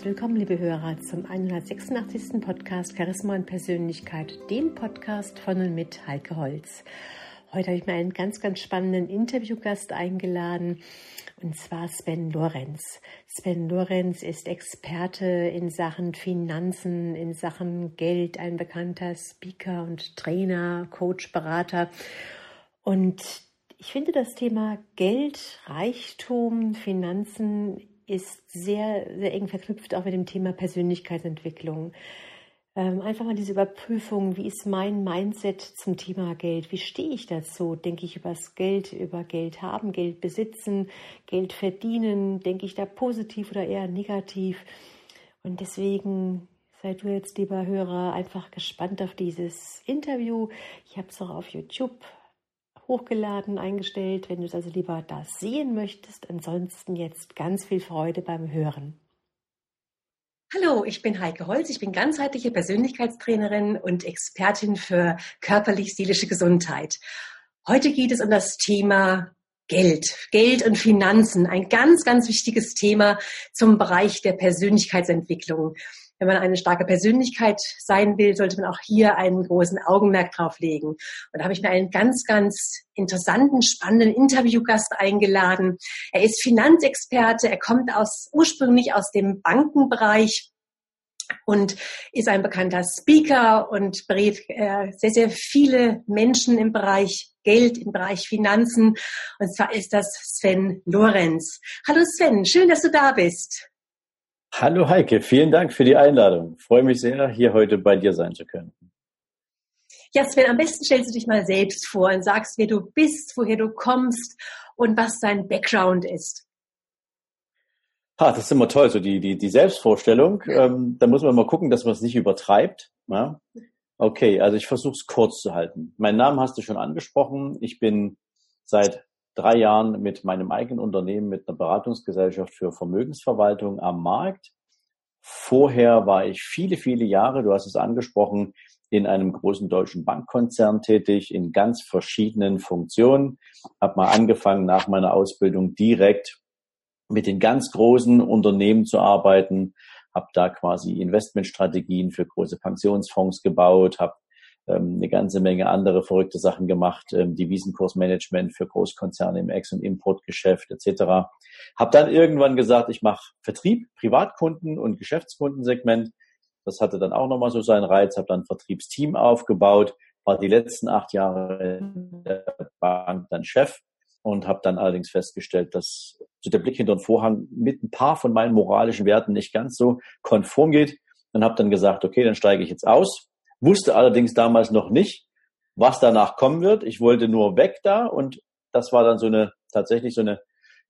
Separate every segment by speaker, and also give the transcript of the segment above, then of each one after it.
Speaker 1: Herzlich willkommen, liebe Hörer, zum 186. Podcast Charisma und Persönlichkeit, dem Podcast von und mit Heike Holz. Heute habe ich mir einen ganz, ganz spannenden Interviewgast eingeladen, und zwar Sven Lorenz. Sven Lorenz ist Experte in Sachen Finanzen, in Sachen Geld, ein bekannter Speaker und Trainer, Coach, Berater. Und ich finde das Thema Geld, Reichtum, Finanzen ist sehr, sehr eng verknüpft auch mit dem Thema Persönlichkeitsentwicklung. Ähm, einfach mal diese Überprüfung, wie ist mein Mindset zum Thema Geld? Wie stehe ich dazu? Denke ich über das Geld, über Geld haben, Geld besitzen, Geld verdienen? Denke ich da positiv oder eher negativ? Und deswegen sei du jetzt, lieber Hörer, einfach gespannt auf dieses Interview. Ich habe es auch auf YouTube hochgeladen, eingestellt, wenn du es also lieber da sehen möchtest. Ansonsten jetzt ganz viel Freude beim Hören.
Speaker 2: Hallo, ich bin Heike Holz. Ich bin ganzheitliche Persönlichkeitstrainerin und Expertin für körperlich-seelische Gesundheit. Heute geht es um das Thema Geld, Geld und Finanzen. Ein ganz, ganz wichtiges Thema zum Bereich der Persönlichkeitsentwicklung wenn man eine starke Persönlichkeit sein will, sollte man auch hier einen großen Augenmerk drauf legen. Und da habe ich mir einen ganz, ganz interessanten, spannenden Interviewgast eingeladen. Er ist Finanzexperte, er kommt aus, ursprünglich aus dem Bankenbereich und ist ein bekannter Speaker und berät äh, sehr, sehr viele Menschen im Bereich Geld, im Bereich Finanzen. Und zwar ist das Sven Lorenz. Hallo Sven, schön, dass du da bist.
Speaker 3: Hallo Heike, vielen Dank für die Einladung. Ich freue mich sehr, hier heute bei dir sein zu können.
Speaker 2: Ja, Sven, am besten stellst du dich mal selbst vor und sagst, wer du bist, woher du kommst und was dein Background ist.
Speaker 3: Ha, das ist immer toll, so die, die, die Selbstvorstellung. Ähm, da muss man mal gucken, dass man es nicht übertreibt. Ja? Okay, also ich versuche es kurz zu halten. Meinen Namen hast du schon angesprochen. Ich bin seit drei Jahren mit meinem eigenen Unternehmen, mit einer Beratungsgesellschaft für Vermögensverwaltung am Markt. Vorher war ich viele, viele Jahre, du hast es angesprochen, in einem großen deutschen Bankkonzern tätig, in ganz verschiedenen Funktionen. Habe mal angefangen nach meiner Ausbildung direkt mit den ganz großen Unternehmen zu arbeiten, habe da quasi Investmentstrategien für große Pensionsfonds gebaut, habe ähm, eine ganze Menge andere verrückte Sachen gemacht, ähm, Devisenkursmanagement für Großkonzerne im Ex- und Importgeschäft etc. Habe dann irgendwann gesagt, ich mache Vertrieb, Privatkunden und Geschäftskundensegment. Das hatte dann auch nochmal so seinen Reiz, habe dann ein Vertriebsteam aufgebaut, war die letzten acht Jahre in der Bank dann Chef und habe dann allerdings festgestellt, dass so der Blick hinter den Vorhang mit ein paar von meinen moralischen Werten nicht ganz so konform geht und habe dann gesagt, okay, dann steige ich jetzt aus wusste allerdings damals noch nicht, was danach kommen wird. Ich wollte nur weg da und das war dann so eine tatsächlich so eine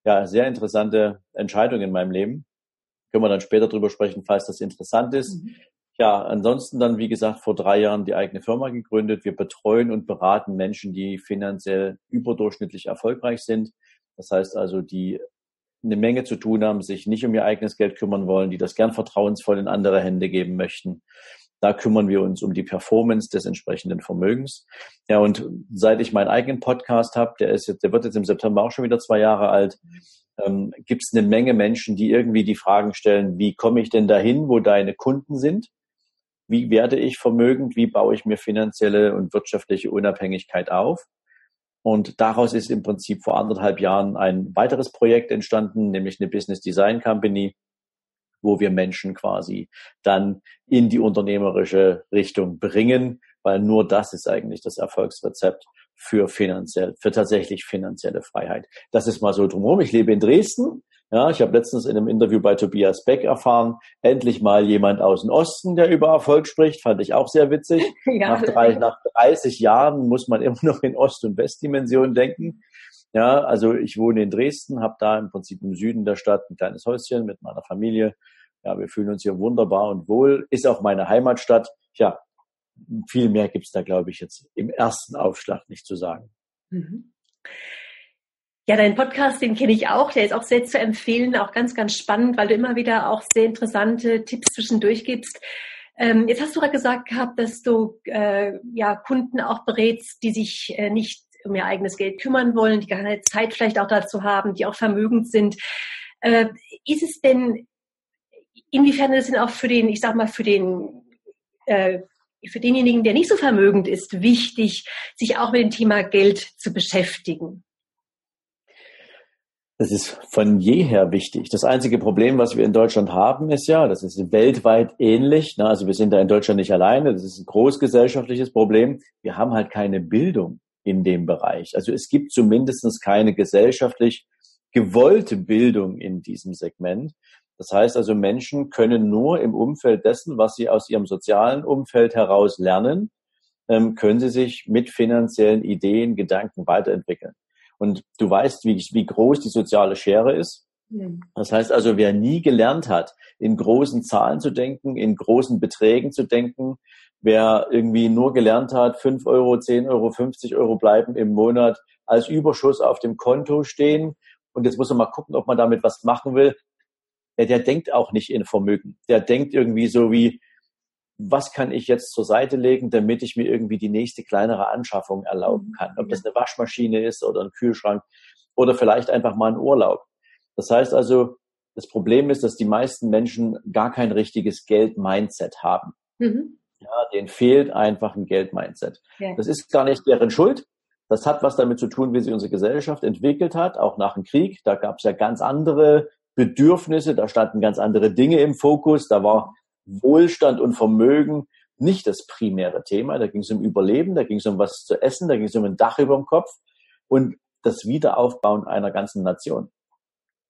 Speaker 3: ja sehr interessante Entscheidung in meinem Leben. Können wir dann später drüber sprechen, falls das interessant ist. Mhm. Ja, ansonsten dann, wie gesagt, vor drei Jahren die eigene Firma gegründet. Wir betreuen und beraten Menschen, die finanziell überdurchschnittlich erfolgreich sind. Das heißt also, die eine Menge zu tun haben, sich nicht um ihr eigenes Geld kümmern wollen, die das gern vertrauensvoll in andere Hände geben möchten da kümmern wir uns um die Performance des entsprechenden Vermögens. Ja, und seit ich meinen eigenen Podcast habe, der ist jetzt, der wird jetzt im September auch schon wieder zwei Jahre alt, ähm, gibt es eine Menge Menschen, die irgendwie die Fragen stellen, wie komme ich denn dahin, wo deine Kunden sind? Wie werde ich vermögend? Wie baue ich mir finanzielle und wirtschaftliche Unabhängigkeit auf? Und daraus ist im Prinzip vor anderthalb Jahren ein weiteres Projekt entstanden, nämlich eine Business Design Company, wo wir Menschen quasi dann in die unternehmerische Richtung bringen, weil nur das ist eigentlich das Erfolgsrezept für finanziell, für tatsächlich finanzielle Freiheit. Das ist mal so drumherum. Ich lebe in Dresden. Ja, ich habe letztens in einem Interview bei Tobias Beck erfahren, endlich mal jemand aus dem Osten, der über Erfolg spricht, fand ich auch sehr witzig. Ja. Nach, drei, nach 30 Jahren muss man immer noch in Ost- und Westdimensionen denken. Ja, also ich wohne in Dresden, habe da im Prinzip im Süden der Stadt ein kleines Häuschen mit meiner Familie. Ja, wir fühlen uns hier wunderbar und wohl. Ist auch meine Heimatstadt. Ja, viel mehr gibt's da, glaube ich, jetzt im ersten Aufschlag nicht zu sagen. Mhm.
Speaker 2: Ja, dein Podcast, den kenne ich auch. Der ist auch sehr zu empfehlen, auch ganz, ganz spannend, weil du immer wieder auch sehr interessante Tipps zwischendurch gibst. Ähm, jetzt hast du gerade gesagt gehabt, dass du äh, ja Kunden auch berätst, die sich äh, nicht um ihr eigenes Geld kümmern wollen, die keine Zeit vielleicht auch dazu haben, die auch vermögend sind. Äh, ist es denn inwiefern es denn auch für den, ich sag mal, für den äh, für denjenigen, der nicht so vermögend ist, wichtig, sich auch mit dem Thema Geld zu beschäftigen?
Speaker 3: Das ist von jeher wichtig. Das einzige Problem, was wir in Deutschland haben, ist ja, das ist weltweit ähnlich. Ne? Also wir sind da in Deutschland nicht alleine. Das ist ein großgesellschaftliches Problem. Wir haben halt keine Bildung in dem Bereich. Also es gibt zumindest keine gesellschaftlich gewollte Bildung in diesem Segment. Das heißt also, Menschen können nur im Umfeld dessen, was sie aus ihrem sozialen Umfeld heraus lernen, ähm, können sie sich mit finanziellen Ideen, Gedanken weiterentwickeln. Und du weißt, wie, wie groß die soziale Schere ist. Das heißt also, wer nie gelernt hat, in großen Zahlen zu denken, in großen Beträgen zu denken, wer irgendwie nur gelernt hat, 5 Euro, 10 Euro, 50 Euro bleiben im Monat als Überschuss auf dem Konto stehen. Und jetzt muss man mal gucken, ob man damit was machen will der, der denkt auch nicht in Vermögen. Der denkt irgendwie so wie, was kann ich jetzt zur Seite legen, damit ich mir irgendwie die nächste kleinere Anschaffung erlauben kann. Ob das eine Waschmaschine ist oder ein Kühlschrank oder vielleicht einfach mal ein Urlaub. Das heißt also, das Problem ist, dass die meisten Menschen gar kein richtiges Geld-Mindset haben. Mhm. Ja, denen fehlt einfach ein Geld-Mindset. Ja. Das ist gar nicht deren Schuld. Das hat was damit zu tun, wie sich unsere Gesellschaft entwickelt hat, auch nach dem Krieg. Da gab es ja ganz andere Bedürfnisse, da standen ganz andere Dinge im Fokus, da war Wohlstand und Vermögen nicht das primäre Thema, da ging es um Überleben, da ging es um was zu essen, da ging es um ein Dach über dem Kopf und das Wiederaufbauen einer ganzen Nation.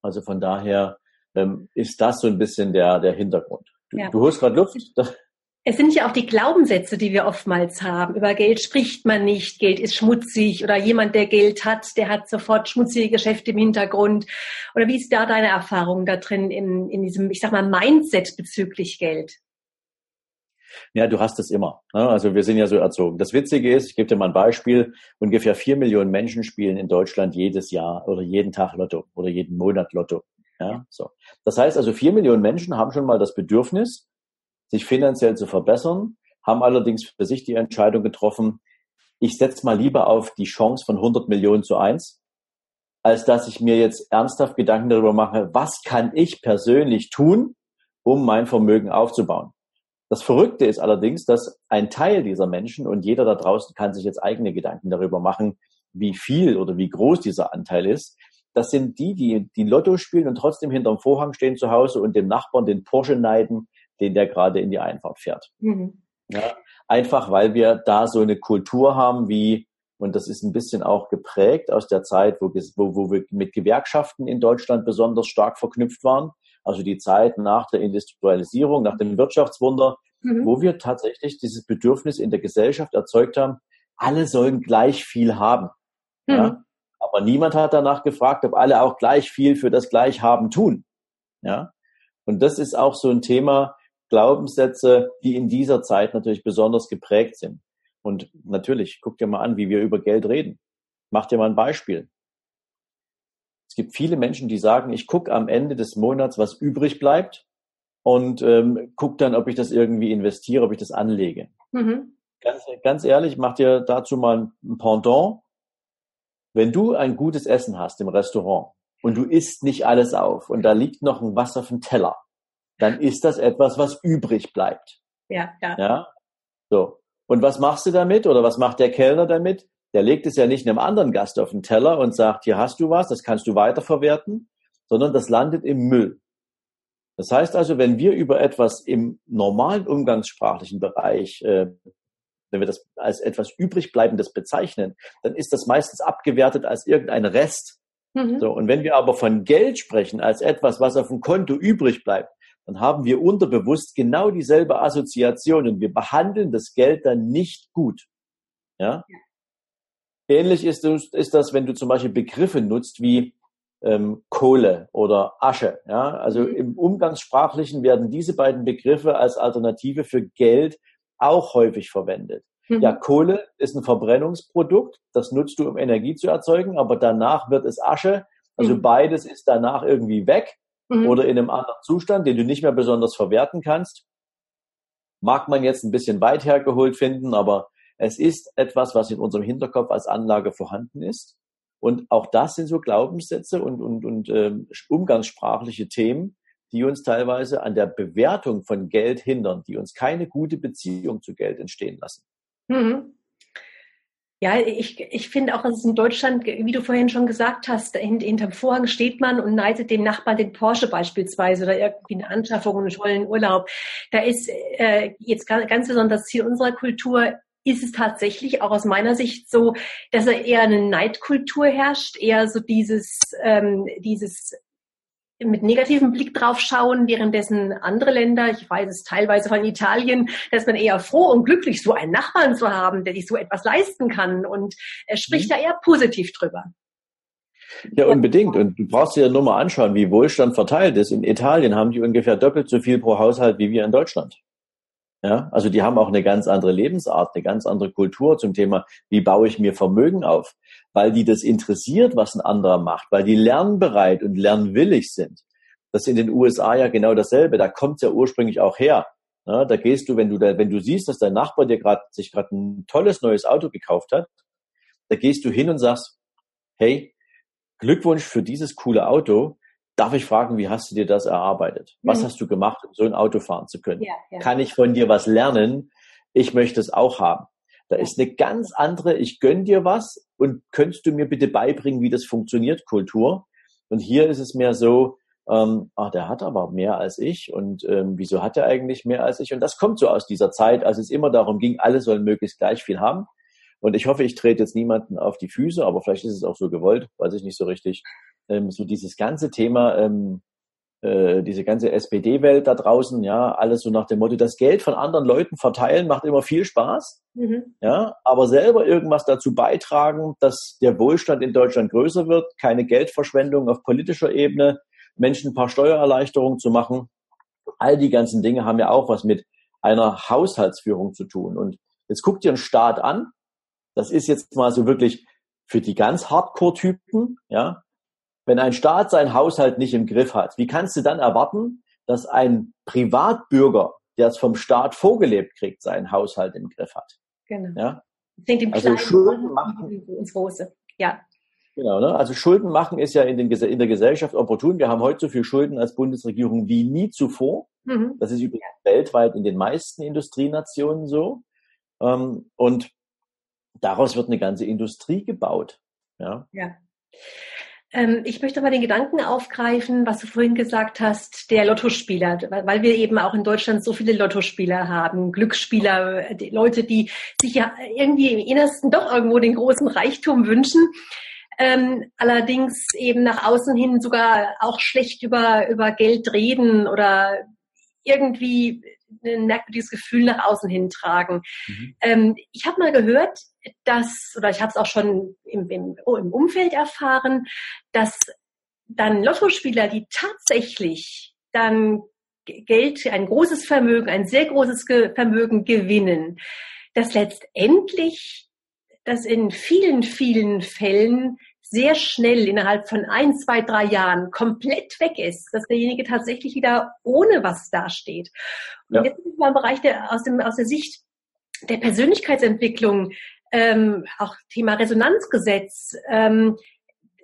Speaker 3: Also von daher ähm, ist das so ein bisschen der, der Hintergrund. Du, ja. du holst gerade Luft.
Speaker 2: Es sind ja auch die Glaubenssätze, die wir oftmals haben. Über Geld spricht man nicht, Geld ist schmutzig oder jemand, der Geld hat, der hat sofort schmutzige Geschäfte im Hintergrund. Oder wie ist da deine Erfahrung da drin in, in diesem, ich sag mal, Mindset bezüglich Geld?
Speaker 3: Ja, du hast es immer. Ne? Also wir sind ja so erzogen. Das Witzige ist, ich gebe dir mal ein Beispiel, ungefähr vier Millionen Menschen spielen in Deutschland jedes Jahr oder jeden Tag Lotto oder jeden Monat Lotto. Ja, so. Das heißt also, vier Millionen Menschen haben schon mal das Bedürfnis, sich finanziell zu verbessern, haben allerdings für sich die Entscheidung getroffen, ich setze mal lieber auf die Chance von 100 Millionen zu eins, als dass ich mir jetzt ernsthaft Gedanken darüber mache, was kann ich persönlich tun, um mein Vermögen aufzubauen. Das Verrückte ist allerdings, dass ein Teil dieser Menschen und jeder da draußen kann sich jetzt eigene Gedanken darüber machen, wie viel oder wie groß dieser Anteil ist. Das sind die, die die Lotto spielen und trotzdem hinterm Vorhang stehen zu Hause und dem Nachbarn den Porsche neiden, den der gerade in die Einfahrt fährt. Mhm. Ja, einfach weil wir da so eine Kultur haben wie, und das ist ein bisschen auch geprägt aus der Zeit, wo, wo, wo wir mit Gewerkschaften in Deutschland besonders stark verknüpft waren. Also die Zeit nach der Industrialisierung, nach dem Wirtschaftswunder, mhm. wo wir tatsächlich dieses Bedürfnis in der Gesellschaft erzeugt haben, alle sollen gleich viel haben. Mhm. Ja? Aber niemand hat danach gefragt, ob alle auch gleich viel für das Gleichhaben tun. Ja? Und das ist auch so ein Thema, Glaubenssätze, die in dieser Zeit natürlich besonders geprägt sind. Und natürlich, guck dir mal an, wie wir über Geld reden. Mach dir mal ein Beispiel. Es gibt viele Menschen, die sagen, ich gucke am Ende des Monats, was übrig bleibt und ähm, guck dann, ob ich das irgendwie investiere, ob ich das anlege. Mhm. Ganz, ganz ehrlich, mach dir dazu mal ein Pendant. Wenn du ein gutes Essen hast im Restaurant und du isst nicht alles auf und da liegt noch ein Wasser auf dem Teller, dann ist das etwas, was übrig bleibt.
Speaker 2: Ja, ja.
Speaker 3: ja? So. Und was machst du damit oder was macht der Kellner damit? Der legt es ja nicht einem anderen Gast auf den Teller und sagt, hier hast du was, das kannst du weiterverwerten, sondern das landet im Müll. Das heißt also, wenn wir über etwas im normalen umgangssprachlichen Bereich, äh, wenn wir das als etwas übrigbleibendes bezeichnen, dann ist das meistens abgewertet als irgendein Rest. Mhm. So, und wenn wir aber von Geld sprechen als etwas, was auf dem Konto übrig bleibt, dann haben wir unterbewusst genau dieselbe Assoziation und wir behandeln das Geld dann nicht gut. Ja? ja. Ähnlich ist, ist das, wenn du zum Beispiel Begriffe nutzt wie ähm, Kohle oder Asche. Ja? Also mhm. im Umgangssprachlichen werden diese beiden Begriffe als Alternative für Geld auch häufig verwendet. Mhm. Ja, Kohle ist ein Verbrennungsprodukt, das nutzt du, um Energie zu erzeugen, aber danach wird es Asche. Also mhm. beides ist danach irgendwie weg mhm. oder in einem anderen Zustand, den du nicht mehr besonders verwerten kannst. Mag man jetzt ein bisschen weit hergeholt finden, aber es ist etwas, was in unserem Hinterkopf als Anlage vorhanden ist. Und auch das sind so Glaubenssätze und, und, und ähm, umgangssprachliche Themen, die uns teilweise an der Bewertung von Geld hindern, die uns keine gute Beziehung zu Geld entstehen lassen. Mhm.
Speaker 2: Ja, ich, ich finde auch, dass es in Deutschland, wie du vorhin schon gesagt hast, hinterm Vorhang steht man und neidet dem Nachbarn den Porsche beispielsweise oder irgendwie eine Anschaffung, einen tollen Urlaub. Da ist äh, jetzt ganz besonders Ziel unserer Kultur, ist es tatsächlich auch aus meiner Sicht so, dass er eher eine Neidkultur herrscht, eher so dieses, ähm, dieses mit negativem Blick drauf schauen, währenddessen andere Länder, ich weiß es teilweise von Italien, dass man eher froh und glücklich, so einen Nachbarn zu haben, der sich so etwas leisten kann und er spricht mhm. da eher positiv drüber.
Speaker 3: Ja, unbedingt. Und du brauchst dir nur mal anschauen, wie Wohlstand verteilt ist. In Italien haben die ungefähr doppelt so viel pro Haushalt wie wir in Deutschland. Ja, also die haben auch eine ganz andere Lebensart, eine ganz andere Kultur zum Thema, wie baue ich mir Vermögen auf, weil die das interessiert, was ein anderer macht, weil die lernbereit und lernwillig sind. Das ist in den USA ja genau dasselbe. Da kommt es ja ursprünglich auch her. Ja, da gehst du, wenn du da, wenn du siehst, dass dein Nachbar dir gerade sich gerade ein tolles neues Auto gekauft hat, da gehst du hin und sagst, hey, Glückwunsch für dieses coole Auto. Darf ich fragen, wie hast du dir das erarbeitet? Was mhm. hast du gemacht, um so ein Auto fahren zu können? Ja, ja. Kann ich von dir was lernen? Ich möchte es auch haben. Da ist eine ganz andere, ich gönn dir was und könntest du mir bitte beibringen, wie das funktioniert, Kultur. Und hier ist es mehr so, ähm, ach, der hat aber mehr als ich und ähm, wieso hat er eigentlich mehr als ich? Und das kommt so aus dieser Zeit, als es immer darum ging, alle sollen möglichst gleich viel haben. Und ich hoffe, ich trete jetzt niemanden auf die Füße, aber vielleicht ist es auch so gewollt, weiß ich nicht so richtig ähm, so dieses ganze Thema, ähm, äh, diese ganze SPD-Welt da draußen, ja, alles so nach dem Motto, das Geld von anderen Leuten verteilen macht immer viel Spaß, mhm. ja, aber selber irgendwas dazu beitragen, dass der Wohlstand in Deutschland größer wird, keine Geldverschwendung auf politischer Ebene, Menschen ein paar Steuererleichterungen zu machen. All die ganzen Dinge haben ja auch was mit einer Haushaltsführung zu tun. Und jetzt guckt ihr einen Staat an. Das ist jetzt mal so wirklich für die ganz Hardcore-Typen, ja, wenn ein Staat seinen Haushalt nicht im Griff hat, wie kannst du dann erwarten, dass ein Privatbürger, der es vom Staat vorgelebt kriegt, seinen Haushalt im Griff hat? Genau. Ja?
Speaker 2: Denkt im also Schulden machen ins Große. Ja.
Speaker 3: Genau, ne? Also Schulden machen ist ja in, den, in der Gesellschaft opportun. Wir haben heute so viel Schulden als Bundesregierung wie nie zuvor. Mhm. Das ist übrigens weltweit in den meisten Industrienationen so. Ähm, und daraus wird eine ganze Industrie gebaut. Ja.
Speaker 2: ja. Ähm, ich möchte mal den Gedanken aufgreifen, was du vorhin gesagt hast, der Lottospieler, weil wir eben auch in Deutschland so viele Lottospieler haben, Glücksspieler, die Leute, die sich ja irgendwie im Innersten doch irgendwo den großen Reichtum wünschen. Ähm, allerdings eben nach außen hin sogar auch schlecht über, über Geld reden oder irgendwie ein merkwürdiges Gefühl nach außen hin tragen. Mhm. Ähm, ich habe mal gehört, dass, oder ich habe es auch schon im, im, oh, im Umfeld erfahren, dass dann Lottospieler, die tatsächlich dann Geld, ein großes Vermögen, ein sehr großes Vermögen gewinnen, dass letztendlich das in vielen, vielen Fällen sehr schnell innerhalb von ein, zwei, drei Jahren komplett weg ist, dass derjenige tatsächlich wieder ohne was dasteht. Und ja. jetzt sind wir im Bereich der, aus, dem, aus der Sicht der Persönlichkeitsentwicklung, ähm, auch Thema Resonanzgesetz, ähm,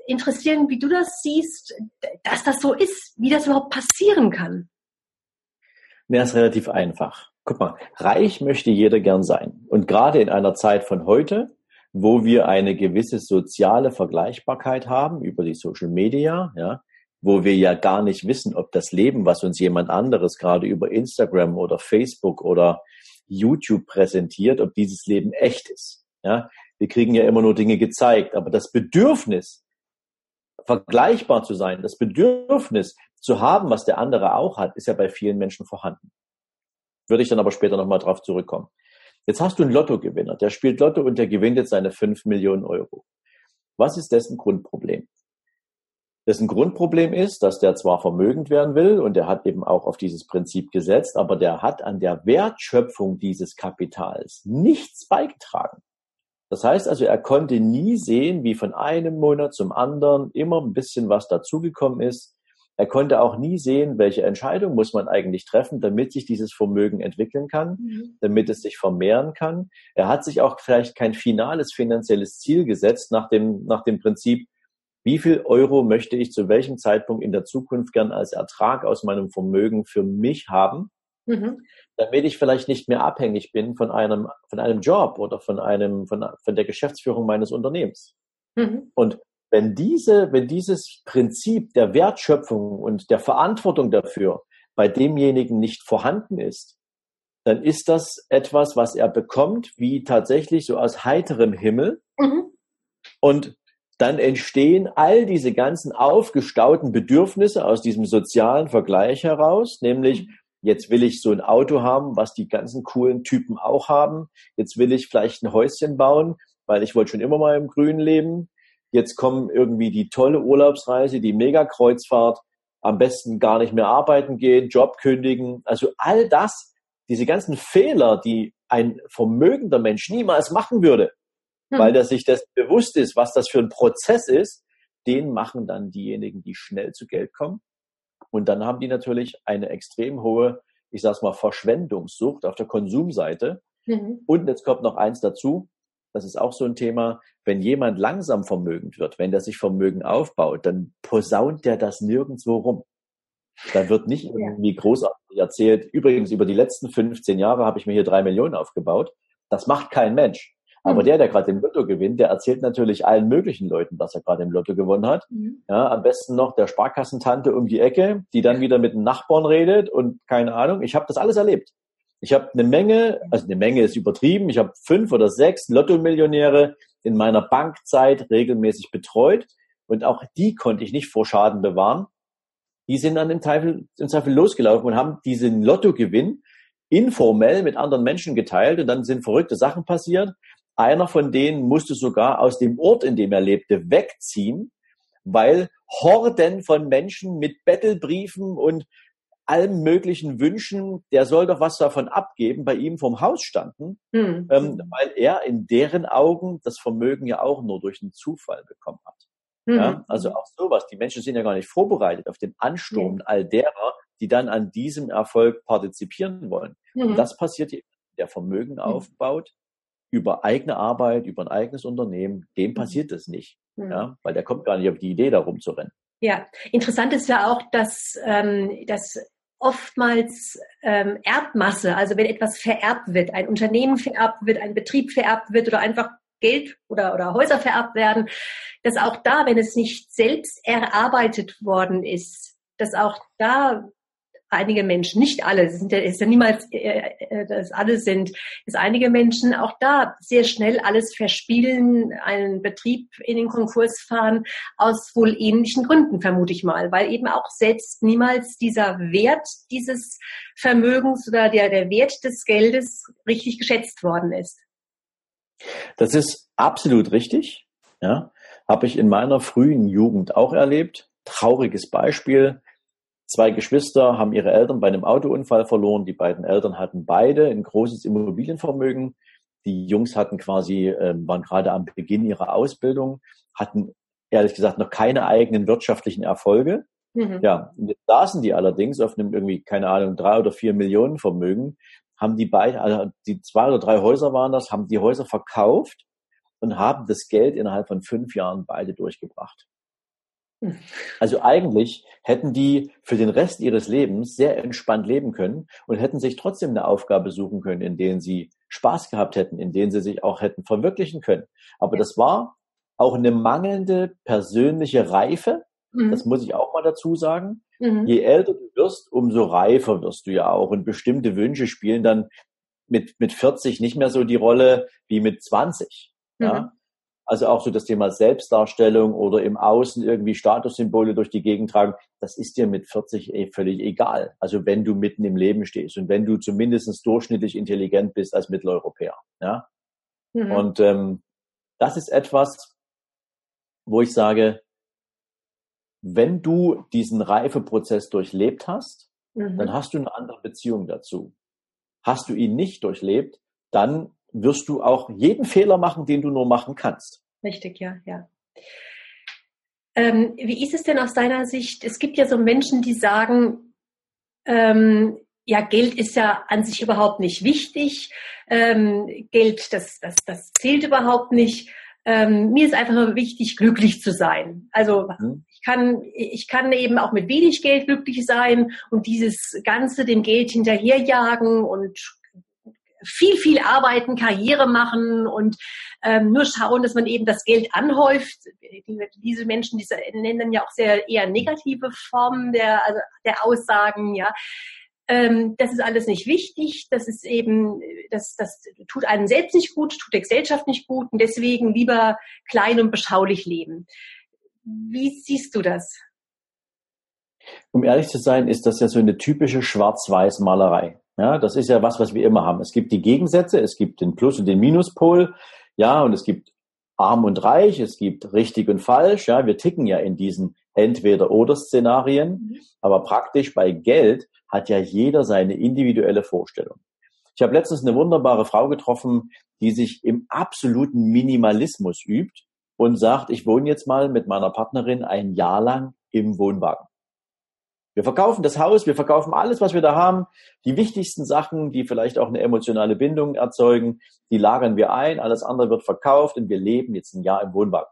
Speaker 2: interessieren, wie du das siehst, dass das so ist, wie das überhaupt passieren kann.
Speaker 3: Ja, ist relativ einfach. Guck mal, reich möchte jeder gern sein. Und gerade in einer Zeit von heute, wo wir eine gewisse soziale Vergleichbarkeit haben über die Social Media, ja, wo wir ja gar nicht wissen, ob das Leben, was uns jemand anderes gerade über Instagram oder Facebook oder YouTube präsentiert, ob dieses Leben echt ist. Ja, wir kriegen ja immer nur Dinge gezeigt, aber das Bedürfnis, vergleichbar zu sein, das Bedürfnis zu haben, was der andere auch hat, ist ja bei vielen Menschen vorhanden. Würde ich dann aber später nochmal drauf zurückkommen. Jetzt hast du einen Lottogewinner, der spielt Lotto und der gewinnt jetzt seine 5 Millionen Euro. Was ist dessen Grundproblem? Dessen Grundproblem ist, dass der zwar vermögend werden will und der hat eben auch auf dieses Prinzip gesetzt, aber der hat an der Wertschöpfung dieses Kapitals nichts beigetragen. Das heißt also, er konnte nie sehen, wie von einem Monat zum anderen immer ein bisschen was dazugekommen ist, er konnte auch nie sehen, welche Entscheidung muss man eigentlich treffen, damit sich dieses Vermögen entwickeln kann, mhm. damit es sich vermehren kann. Er hat sich auch vielleicht kein finales finanzielles Ziel gesetzt nach dem, nach dem Prinzip, wie viel Euro möchte ich zu welchem Zeitpunkt in der Zukunft gern als Ertrag aus meinem Vermögen für mich haben, mhm. Damit ich vielleicht nicht mehr abhängig bin von einem, von einem Job oder von einem, von, von der Geschäftsführung meines Unternehmens. Mhm. Und wenn diese, wenn dieses Prinzip der Wertschöpfung und der Verantwortung dafür bei demjenigen nicht vorhanden ist, dann ist das etwas, was er bekommt, wie tatsächlich so aus heiterem Himmel. Mhm. Und dann entstehen all diese ganzen aufgestauten Bedürfnisse aus diesem sozialen Vergleich heraus, nämlich mhm. Jetzt will ich so ein Auto haben, was die ganzen coolen Typen auch haben. Jetzt will ich vielleicht ein Häuschen bauen, weil ich wollte schon immer mal im Grünen leben. Jetzt kommen irgendwie die tolle Urlaubsreise, die Megakreuzfahrt, am besten gar nicht mehr arbeiten gehen, Job kündigen. Also all das diese ganzen Fehler, die ein vermögender Mensch niemals machen würde, hm. weil er sich das bewusst ist, was das für ein Prozess ist, den machen dann diejenigen, die schnell zu Geld kommen. Und dann haben die natürlich eine extrem hohe, ich sag's mal, Verschwendungssucht auf der Konsumseite. Mhm. Und jetzt kommt noch eins dazu. Das ist auch so ein Thema. Wenn jemand langsam vermögend wird, wenn der sich Vermögen aufbaut, dann posaunt der das nirgendwo rum. Da wird nicht irgendwie großartig erzählt. Übrigens, über die letzten 15 Jahre habe ich mir hier drei Millionen aufgebaut. Das macht kein Mensch. Aber mhm. der, der gerade im Lotto gewinnt, der erzählt natürlich allen möglichen Leuten, dass er gerade im Lotto gewonnen hat. Mhm. Ja, am besten noch der Sparkassentante um die Ecke, die dann wieder mit dem Nachbarn redet und keine Ahnung. Ich habe das alles erlebt. Ich habe eine Menge, also eine Menge ist übertrieben. Ich habe fünf oder sechs Lotto-Millionäre in meiner Bankzeit regelmäßig betreut und auch die konnte ich nicht vor Schaden bewahren die sind dann im Zweifel, im Zweifel losgelaufen und haben diesen Lottogewinn informell mit anderen Menschen geteilt und dann sind verrückte Sachen passiert. Einer von denen musste sogar aus dem Ort, in dem er lebte, wegziehen, weil Horden von Menschen mit Bettelbriefen und allen möglichen Wünschen, der soll doch was davon abgeben, bei ihm vom Haus standen, hm. ähm, weil er in deren Augen das Vermögen ja auch nur durch einen Zufall bekommen hat. Ja, mhm. also auch sowas. Die Menschen sind ja gar nicht vorbereitet auf den Ansturm ja. all derer, die dann an diesem Erfolg partizipieren wollen. Mhm. Und das passiert, der Vermögen mhm. aufbaut über eigene Arbeit, über ein eigenes Unternehmen, dem mhm. passiert das nicht. Mhm. Ja, weil der kommt gar nicht auf die Idee, da rumzurennen.
Speaker 2: Ja, interessant ist ja auch, dass, ähm, dass oftmals ähm, Erbmasse, also wenn etwas vererbt wird, ein Unternehmen vererbt wird, ein Betrieb vererbt wird oder einfach Geld oder, oder Häuser vererbt werden, dass auch da, wenn es nicht selbst erarbeitet worden ist, dass auch da einige Menschen, nicht alle, es sind ist ja niemals, äh, äh, dass alle sind, dass einige Menschen auch da sehr schnell alles verspielen, einen Betrieb in den Konkurs fahren, aus wohl ähnlichen Gründen, vermute ich mal, weil eben auch selbst niemals dieser Wert dieses Vermögens oder der, der Wert des Geldes richtig geschätzt worden ist.
Speaker 3: Das ist absolut richtig. Ja, habe ich in meiner frühen Jugend auch erlebt. Trauriges Beispiel. Zwei Geschwister haben ihre Eltern bei einem Autounfall verloren. Die beiden Eltern hatten beide ein großes Immobilienvermögen. Die Jungs hatten quasi, äh, waren gerade am Beginn ihrer Ausbildung, hatten ehrlich gesagt noch keine eigenen wirtschaftlichen Erfolge. Mhm. Ja, jetzt saßen die allerdings auf einem irgendwie, keine Ahnung, drei oder vier Millionen Vermögen haben die beiden, also die zwei oder drei Häuser waren das, haben die Häuser verkauft und haben das Geld innerhalb von fünf Jahren beide durchgebracht. Hm. Also eigentlich hätten die für den Rest ihres Lebens sehr entspannt leben können und hätten sich trotzdem eine Aufgabe suchen können, in denen sie Spaß gehabt hätten, in denen sie sich auch hätten verwirklichen können. Aber das war auch eine mangelnde persönliche Reife. Mhm. Das muss ich auch mal dazu sagen. Mhm. Je älter du wirst, umso reifer wirst du ja auch. Und bestimmte Wünsche spielen dann mit, mit 40 nicht mehr so die Rolle wie mit 20. Mhm. Ja? Also auch so das Thema Selbstdarstellung oder im Außen irgendwie Statussymbole durch die Gegend tragen, das ist dir mit 40 eh völlig egal. Also wenn du mitten im Leben stehst und wenn du zumindest durchschnittlich intelligent bist als Mitteleuropäer. Ja? Mhm. Und ähm, das ist etwas, wo ich sage, wenn du diesen Reifeprozess durchlebt hast, mhm. dann hast du eine andere Beziehung dazu. Hast du ihn nicht durchlebt, dann wirst du auch jeden Fehler machen, den du nur machen kannst.
Speaker 2: Richtig, ja, ja. Ähm, wie ist es denn aus deiner Sicht? Es gibt ja so Menschen, die sagen, ähm, ja, Geld ist ja an sich überhaupt nicht wichtig. Ähm, Geld, das, das, das zählt überhaupt nicht. ähm, mir ist einfach nur wichtig, glücklich zu sein. Also mhm. ich kann, ich kann eben auch mit wenig Geld glücklich sein und dieses Ganze dem Geld hinterherjagen und viel, viel arbeiten, Karriere machen und ähm, nur schauen, dass man eben das Geld anhäuft. Die, diese Menschen, diese nennen ja auch sehr eher negative Formen der, also der Aussagen, ja. Ähm, das ist alles nicht wichtig. Das ist eben, das, das tut einem selbst nicht gut, tut der Gesellschaft nicht gut und deswegen lieber klein und beschaulich leben. Wie siehst du das?
Speaker 3: Um ehrlich zu sein, ist das ja so eine typische Schwarz-Weiß-Malerei. Ja, das ist ja was, was wir immer haben. Es gibt die Gegensätze, es gibt den Plus- und den Minuspol, ja, und es gibt arm und reich, es gibt richtig und falsch, ja, wir ticken ja in diesen Entweder-Oder-Szenarien, mhm. aber praktisch bei Geld hat ja jeder seine individuelle Vorstellung. Ich habe letztens eine wunderbare Frau getroffen, die sich im absoluten Minimalismus übt und sagt, ich wohne jetzt mal mit meiner Partnerin ein Jahr lang im Wohnwagen. Wir verkaufen das Haus, wir verkaufen alles, was wir da haben. Die wichtigsten Sachen, die vielleicht auch eine emotionale Bindung erzeugen, die lagern wir ein, alles andere wird verkauft und wir leben jetzt ein Jahr im Wohnwagen.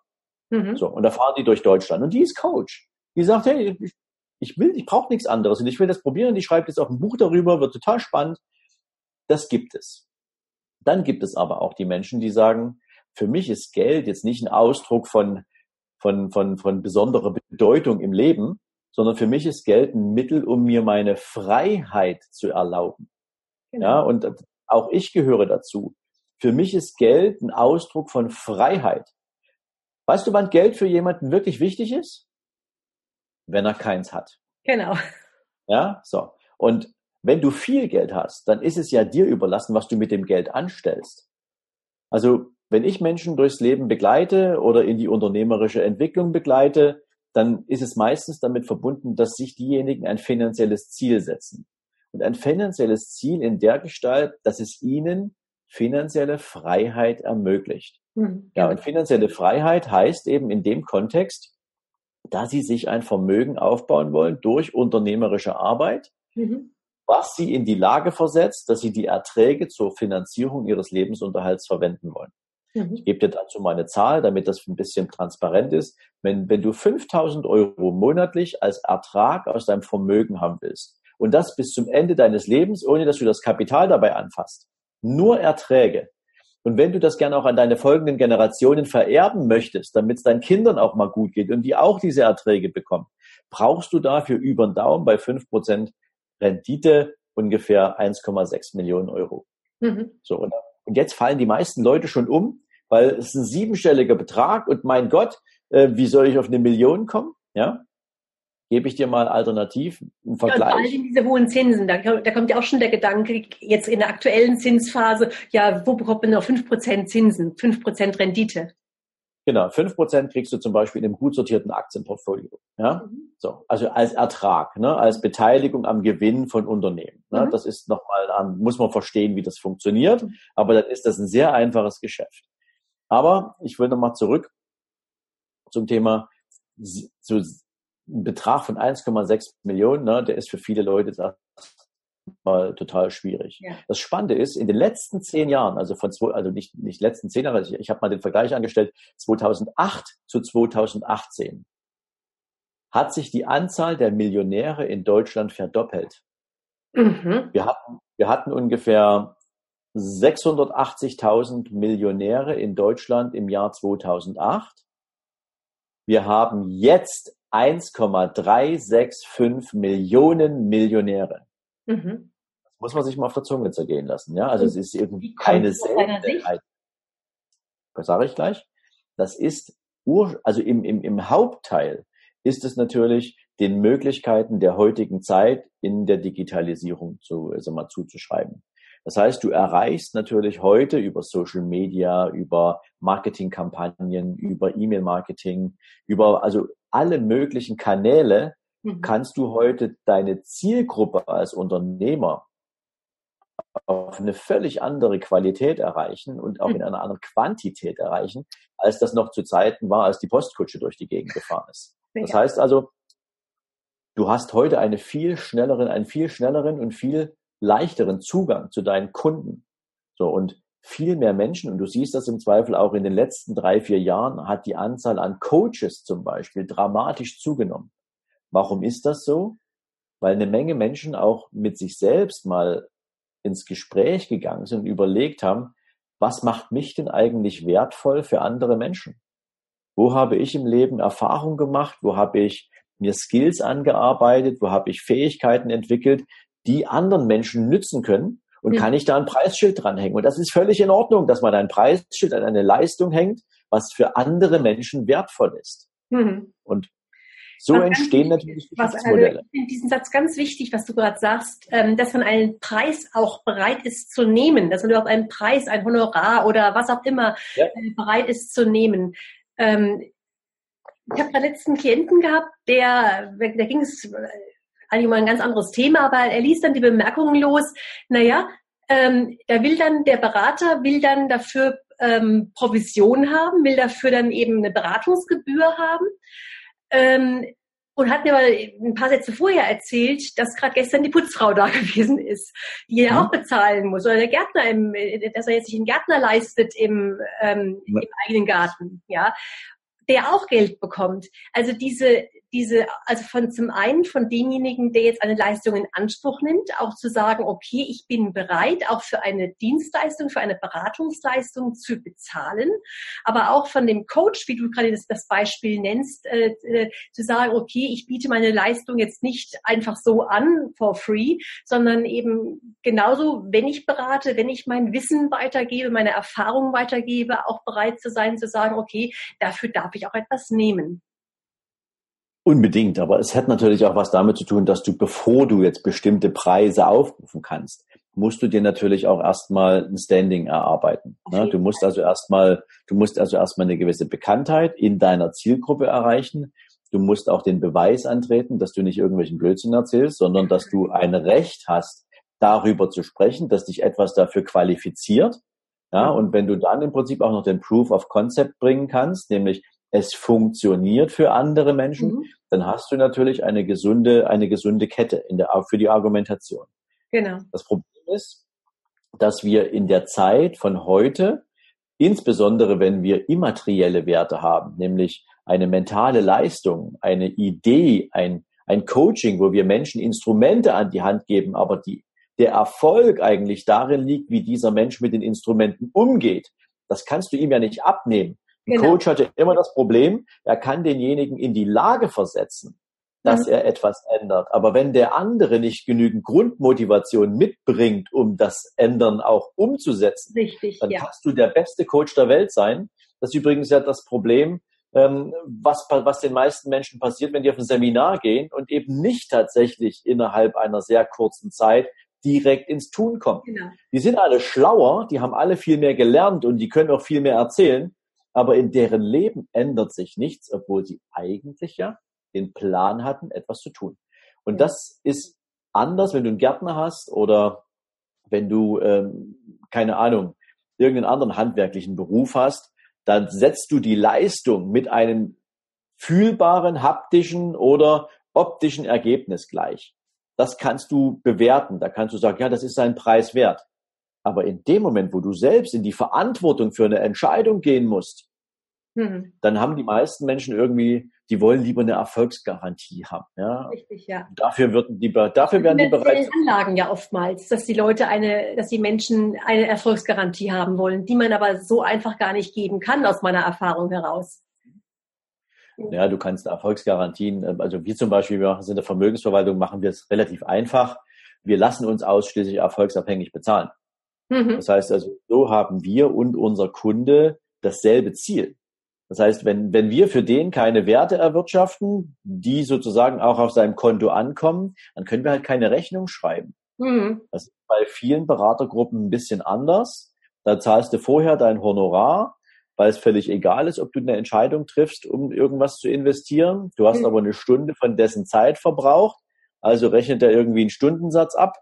Speaker 3: Mhm. So, und da fahren die durch Deutschland. Und die ist Coach. Die sagt, hey, ich, ich will, ich brauche nichts anderes und ich will das probieren. Die schreibt jetzt auch ein Buch darüber, wird total spannend. Das gibt es. Dann gibt es aber auch die Menschen, die sagen, für mich ist Geld jetzt nicht ein Ausdruck von, von, von, von besonderer Bedeutung im Leben, sondern für mich ist Geld ein Mittel, um mir meine Freiheit zu erlauben. Genau. Ja, und auch ich gehöre dazu. Für mich ist Geld ein Ausdruck von Freiheit. Weißt du, wann Geld für jemanden wirklich wichtig ist? Wenn er keins hat.
Speaker 2: Genau.
Speaker 3: Ja, so. Und wenn du viel Geld hast, dann ist es ja dir überlassen, was du mit dem Geld anstellst. Also, wenn ich Menschen durchs Leben begleite oder in die unternehmerische Entwicklung begleite, dann ist es meistens damit verbunden, dass sich diejenigen ein finanzielles Ziel setzen. Und ein finanzielles Ziel in der Gestalt, dass es ihnen finanzielle Freiheit ermöglicht. Mhm. Ja, und finanzielle Freiheit heißt eben in dem Kontext, dass sie sich ein Vermögen aufbauen wollen durch unternehmerische Arbeit, mhm. was sie in die Lage versetzt, dass sie die Erträge zur Finanzierung ihres Lebensunterhalts verwenden wollen. Mhm. Ich gebe dir dazu mal eine Zahl, damit das ein bisschen transparent ist. Wenn, wenn du 5000 Euro monatlich als Ertrag aus deinem Vermögen haben willst und das bis zum Ende deines Lebens, ohne dass du das Kapital dabei anfasst, nur Erträge. Und wenn du das gerne auch an deine folgenden Generationen vererben möchtest, damit es deinen Kindern auch mal gut geht und die auch diese Erträge bekommen, brauchst du dafür über den Daumen bei 5% Rendite ungefähr 1,6 Millionen Euro. Mhm. So, und, und jetzt fallen die meisten Leute schon um, weil es ist ein siebenstelliger Betrag und mein Gott, äh, wie soll ich auf eine Million kommen? Ja, gebe ich dir mal alternativ einen Vergleich. Ja, vor allem
Speaker 2: diese hohen Zinsen, da, da, kommt ja auch schon der Gedanke, jetzt in der aktuellen Zinsphase, ja, wo bekommt man noch fünf Prozent Zinsen, fünf Prozent Rendite?
Speaker 3: Genau, fünf Prozent kriegst du zum Beispiel in einem gut sortierten Aktienportfolio. Ja, mhm. so, also als Ertrag, ne, als Beteiligung am Gewinn von Unternehmen. Ne, mhm. Das ist nochmal muss man verstehen, wie das funktioniert, mhm. aber dann ist das ein sehr einfaches Geschäft. Aber ich will nochmal zurück zum Thema so ein Betrag von 1,6 Millionen, ne, der ist für viele Leute mal total schwierig. Ja. Das Spannende ist, in den letzten zehn Jahren, also von zwei, also nicht, nicht letzten zehn Jahren, also ich, ich habe mal den Vergleich angestellt, 2008 zu 2018 hat sich die Anzahl der Millionäre in Deutschland verdoppelt. Mhm. Wir, hatten, wir hatten ungefähr 680.000 Millionäre in Deutschland im Jahr 2008. Wir haben jetzt 1,365 Millionen Millionäre. Mhm. Das muss man sich mal auf der Zunge zergehen lassen. Ja, also es ist irgendwie keine Seltenheit. Was sage ich gleich? Das ist ur, also im, im, im Hauptteil ist es natürlich den Möglichkeiten der heutigen Zeit in der Digitalisierung zu, also mal zuzuschreiben. Das heißt, du erreichst natürlich heute über Social Media, über Marketingkampagnen, über E-Mail-Marketing, über also alle möglichen Kanäle mhm. kannst du heute deine Zielgruppe als Unternehmer auf eine völlig andere Qualität erreichen und auch mhm. in einer anderen Quantität erreichen, als das noch zu Zeiten war, als die Postkutsche durch die Gegend gefahren ist. Das heißt also, du hast heute eine viel schnelleren, einen viel schnelleren und viel leichteren Zugang zu deinen Kunden. So, und viel mehr Menschen, und du siehst das im Zweifel auch in den letzten drei, vier Jahren, hat die Anzahl an Coaches zum Beispiel dramatisch zugenommen. Warum ist das so? Weil eine Menge Menschen auch mit sich selbst mal ins Gespräch gegangen sind und überlegt haben, was macht mich denn eigentlich wertvoll für andere Menschen? Wo habe ich im Leben Erfahrung gemacht? Wo habe ich mir Skills angearbeitet? Wo habe ich Fähigkeiten entwickelt, die anderen Menschen nützen können? Und mhm. kann ich da ein Preisschild dranhängen? Und das ist völlig in Ordnung, dass man ein Preisschild an eine Leistung hängt, was für andere Menschen wertvoll ist. Mhm. Und so was entstehen natürlich
Speaker 2: was, also ich finde diesen Satz ganz wichtig, was du gerade sagst, ähm, dass man einen Preis auch bereit ist zu nehmen, dass man überhaupt einen Preis, ein Honorar oder was auch immer ja. Äh, bereit ist zu nehmen. Ähm, ich habe letzten Klienten gehabt, der, da ging es äh, eigentlich um ein ganz anderes Thema, aber er ließ dann die Bemerkungen los, naja, ähm, da will dann der Berater, will dann dafür ähm, Provision haben, will dafür dann eben eine Beratungsgebühr haben. Ähm, und hat mir mal ein paar Sätze vorher erzählt, dass gerade gestern die Putzfrau da gewesen ist, die er mhm. auch bezahlen muss. Oder der Gärtner, im, dass er jetzt sich einen Gärtner leistet im, ähm, im eigenen Garten, ja, der auch Geld bekommt. Also diese, diese, also von zum einen von demjenigen, der jetzt eine Leistung in Anspruch nimmt, auch zu sagen, okay, ich bin bereit, auch für eine Dienstleistung, für eine Beratungsleistung zu bezahlen, aber auch von dem Coach, wie du gerade das, das Beispiel nennst, äh, äh, zu sagen, okay, ich biete meine Leistung jetzt nicht einfach so an for free, sondern eben genauso, wenn ich berate, wenn ich mein Wissen weitergebe, meine Erfahrung weitergebe, auch bereit zu sein, zu sagen, okay, dafür darf ich auch etwas nehmen.
Speaker 3: Unbedingt, aber es hat natürlich auch was damit zu tun, dass du, bevor du jetzt bestimmte Preise aufrufen kannst, musst du dir natürlich auch erstmal ein Standing erarbeiten. Ne? Du musst also erstmal, du musst also erstmal eine gewisse Bekanntheit in deiner Zielgruppe erreichen. Du musst auch den Beweis antreten, dass du nicht irgendwelchen Blödsinn erzählst, sondern dass du ein Recht hast, darüber zu sprechen, dass dich etwas dafür qualifiziert. Ja, und wenn du dann im Prinzip auch noch den Proof of Concept bringen kannst, nämlich es funktioniert für andere Menschen, mhm. dann hast du natürlich eine gesunde, eine gesunde Kette in der, für die Argumentation. Genau. Das Problem ist, dass wir in der Zeit von heute, insbesondere wenn wir immaterielle Werte haben, nämlich eine mentale Leistung, eine Idee, ein, ein Coaching, wo wir Menschen Instrumente an die Hand geben, aber die, der Erfolg eigentlich darin liegt, wie dieser Mensch mit den Instrumenten umgeht. Das kannst du ihm ja nicht abnehmen. Ein genau. Coach hatte immer das Problem, er kann denjenigen in die Lage versetzen, dass mhm. er etwas ändert. Aber wenn der andere nicht genügend Grundmotivation mitbringt, um das Ändern auch umzusetzen, Richtig, dann ja. kannst du der beste Coach der Welt sein. Das ist übrigens ja das Problem, ähm, was, was den meisten Menschen passiert, wenn die auf ein Seminar gehen und eben nicht tatsächlich innerhalb einer sehr kurzen Zeit direkt ins Tun kommen. Genau. Die sind alle schlauer, die haben alle viel mehr gelernt und die können auch viel mehr erzählen aber in deren Leben ändert sich nichts, obwohl sie eigentlich ja den Plan hatten, etwas zu tun. Und das ist anders, wenn du einen Gärtner hast oder wenn du, ähm, keine Ahnung, irgendeinen anderen handwerklichen Beruf hast, dann setzt du die Leistung mit einem fühlbaren, haptischen oder optischen Ergebnis gleich. Das kannst du bewerten. Da kannst du sagen, ja, das ist sein Preis wert. Aber in dem Moment, wo du selbst in die Verantwortung für eine Entscheidung gehen musst, mhm. dann haben die meisten Menschen irgendwie, die wollen lieber eine Erfolgsgarantie haben. Ja? Richtig, ja. Dafür, wird die, dafür werden die bereit.
Speaker 2: Anlagen ja oftmals, dass die Leute eine, dass die Menschen eine Erfolgsgarantie haben wollen, die man aber so einfach gar nicht geben kann, aus meiner Erfahrung heraus.
Speaker 3: Ja, du kannst Erfolgsgarantien, also wir zum Beispiel, wir machen es in der Vermögensverwaltung, machen wir es relativ einfach. Wir lassen uns ausschließlich erfolgsabhängig bezahlen. Mhm. Das heißt also, so haben wir und unser Kunde dasselbe Ziel. Das heißt, wenn, wenn wir für den keine Werte erwirtschaften, die sozusagen auch auf seinem Konto ankommen, dann können wir halt keine Rechnung schreiben. Mhm. Das ist bei vielen Beratergruppen ein bisschen anders. Da zahlst du vorher dein Honorar, weil es völlig egal ist, ob du eine Entscheidung triffst, um irgendwas zu investieren. Du hast mhm. aber eine Stunde von dessen Zeit verbraucht, also rechnet er irgendwie einen Stundensatz ab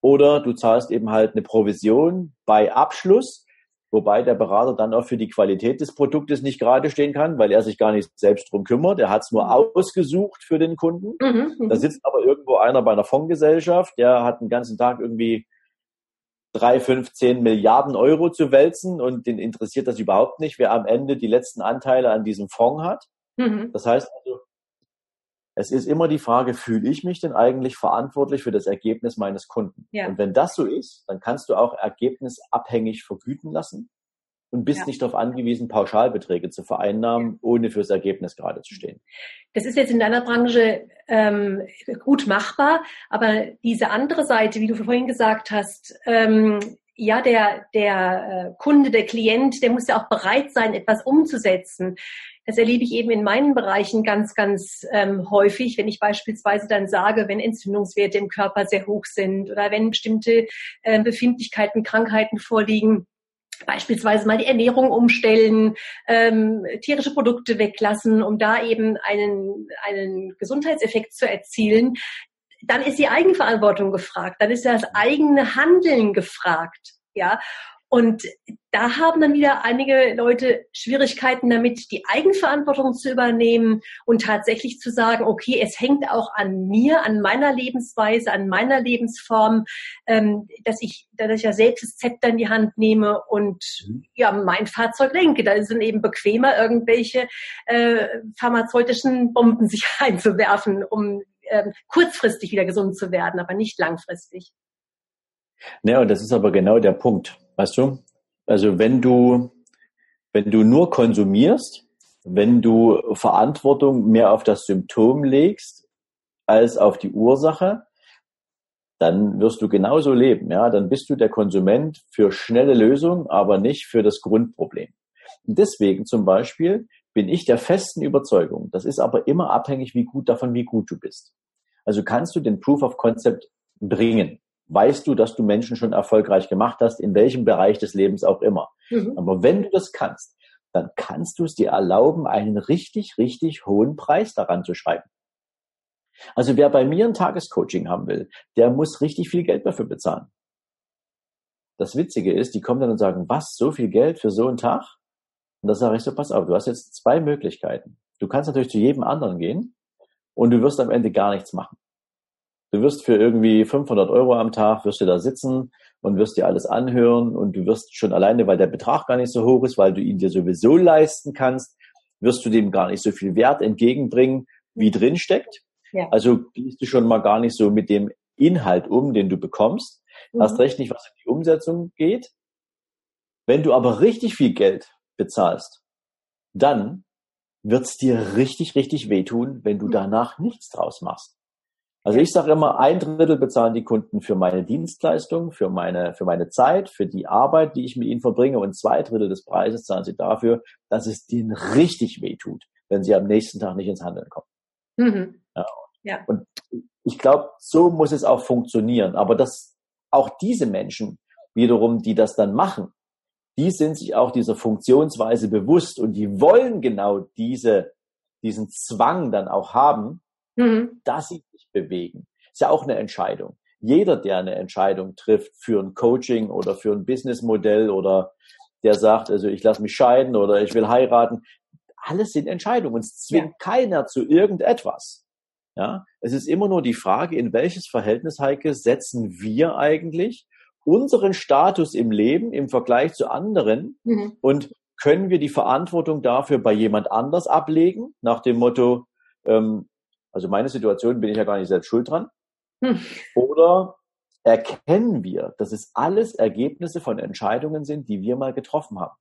Speaker 3: oder du zahlst eben halt eine Provision bei Abschluss, wobei der Berater dann auch für die Qualität des Produktes nicht gerade stehen kann, weil er sich gar nicht selbst drum kümmert. Er hat es nur mhm. ausgesucht für den Kunden. Mhm, mhm, da sitzt aber irgendwo einer bei einer Fondsgesellschaft, der hat den ganzen Tag irgendwie drei, fünf, zehn Milliarden Euro zu wälzen und den interessiert das überhaupt nicht, wer am Ende die letzten Anteile an diesem Fonds hat. Mhm. Das heißt also, es ist immer die Frage, fühle ich mich denn eigentlich verantwortlich für das Ergebnis meines Kunden? Ja. Und wenn das so ist, dann kannst du auch ergebnisabhängig vergüten lassen und bist ja. nicht darauf angewiesen, Pauschalbeträge zu vereinnahmen, ohne fürs Ergebnis gerade zu stehen.
Speaker 2: Das ist jetzt in deiner Branche ähm, gut machbar, aber diese andere Seite, wie du vorhin gesagt hast, ähm, ja, der, der äh, Kunde, der Klient, der muss ja auch bereit sein, etwas umzusetzen. Das erlebe ich eben in meinen Bereichen ganz, ganz ähm, häufig, wenn ich beispielsweise dann sage, wenn Entzündungswerte im Körper sehr hoch sind oder wenn bestimmte äh, Befindlichkeiten, Krankheiten vorliegen, beispielsweise mal die Ernährung umstellen, ähm, tierische Produkte weglassen, um da eben einen, einen Gesundheitseffekt zu erzielen, dann ist die Eigenverantwortung gefragt, dann ist das eigene Handeln gefragt. Ja, und da haben dann wieder einige Leute Schwierigkeiten damit, die Eigenverantwortung zu übernehmen und tatsächlich zu sagen, okay, es hängt auch an mir, an meiner Lebensweise, an meiner Lebensform, ähm, dass ich, dass ich ja selbst das Zepter in die Hand nehme und mhm. ja mein Fahrzeug lenke. Da sind eben bequemer, irgendwelche äh, pharmazeutischen Bomben sich einzuwerfen, um ähm, kurzfristig wieder gesund zu werden, aber nicht langfristig.
Speaker 3: Ja, und das ist aber genau der Punkt. Weißt du? Also wenn du, wenn du nur konsumierst, wenn du Verantwortung mehr auf das Symptom legst als auf die Ursache, dann wirst du genauso leben. Ja, dann bist du der Konsument für schnelle Lösungen, aber nicht für das Grundproblem. Und deswegen zum Beispiel bin ich der festen Überzeugung. Das ist aber immer abhängig, wie gut davon, wie gut du bist. Also kannst du den Proof of Concept bringen weißt du, dass du Menschen schon erfolgreich gemacht hast, in welchem Bereich des Lebens auch immer. Mhm. Aber wenn du das kannst, dann kannst du es dir erlauben, einen richtig, richtig hohen Preis daran zu schreiben. Also wer bei mir ein Tagescoaching haben will, der muss richtig viel Geld dafür bezahlen. Das Witzige ist, die kommen dann und sagen, was, so viel Geld für so einen Tag? Und da sage ich so, pass auf, du hast jetzt zwei Möglichkeiten. Du kannst natürlich zu jedem anderen gehen und du wirst am Ende gar nichts machen. Du wirst für irgendwie 500 Euro am Tag, wirst du da sitzen und wirst dir alles anhören und du wirst schon alleine, weil der Betrag gar nicht so hoch ist, weil du ihn dir sowieso leisten kannst, wirst du dem gar nicht so viel Wert entgegenbringen, wie drin steckt. Ja. Also gehst du schon mal gar nicht so mit dem Inhalt um, den du bekommst. Mhm. Hast recht nicht, was in die Umsetzung geht. Wenn du aber richtig viel Geld bezahlst, dann wird's dir richtig, richtig wehtun, wenn du mhm. danach nichts draus machst. Also ich sage immer, ein Drittel bezahlen die Kunden für meine Dienstleistung, für meine, für meine Zeit, für die Arbeit, die ich mit ihnen verbringe und zwei Drittel des Preises zahlen sie dafür, dass es denen richtig weh tut, wenn sie am nächsten Tag nicht ins Handeln kommen. Mhm. Ja. ja. Und ich glaube, so muss es auch funktionieren. Aber dass auch diese Menschen wiederum, die das dann machen, die sind sich auch dieser Funktionsweise bewusst und die wollen genau diese, diesen Zwang dann auch haben, mhm. dass sie sich bewegen. Ist ja auch eine Entscheidung. Jeder, der eine Entscheidung trifft für ein Coaching oder für ein Businessmodell oder der sagt, also ich lasse mich scheiden oder ich will heiraten, alles sind Entscheidungen. Es zwingt ja. keiner zu irgendetwas. Ja, es ist immer nur die Frage, in welches Verhältnis, Heike, setzen wir eigentlich unseren Status im Leben im Vergleich zu anderen mhm. und können wir die Verantwortung dafür bei jemand anders ablegen, nach dem Motto, ähm, also meine Situation bin ich ja gar nicht selbst schuld dran. Hm. Oder erkennen wir, dass es alles Ergebnisse von Entscheidungen sind, die wir mal getroffen haben.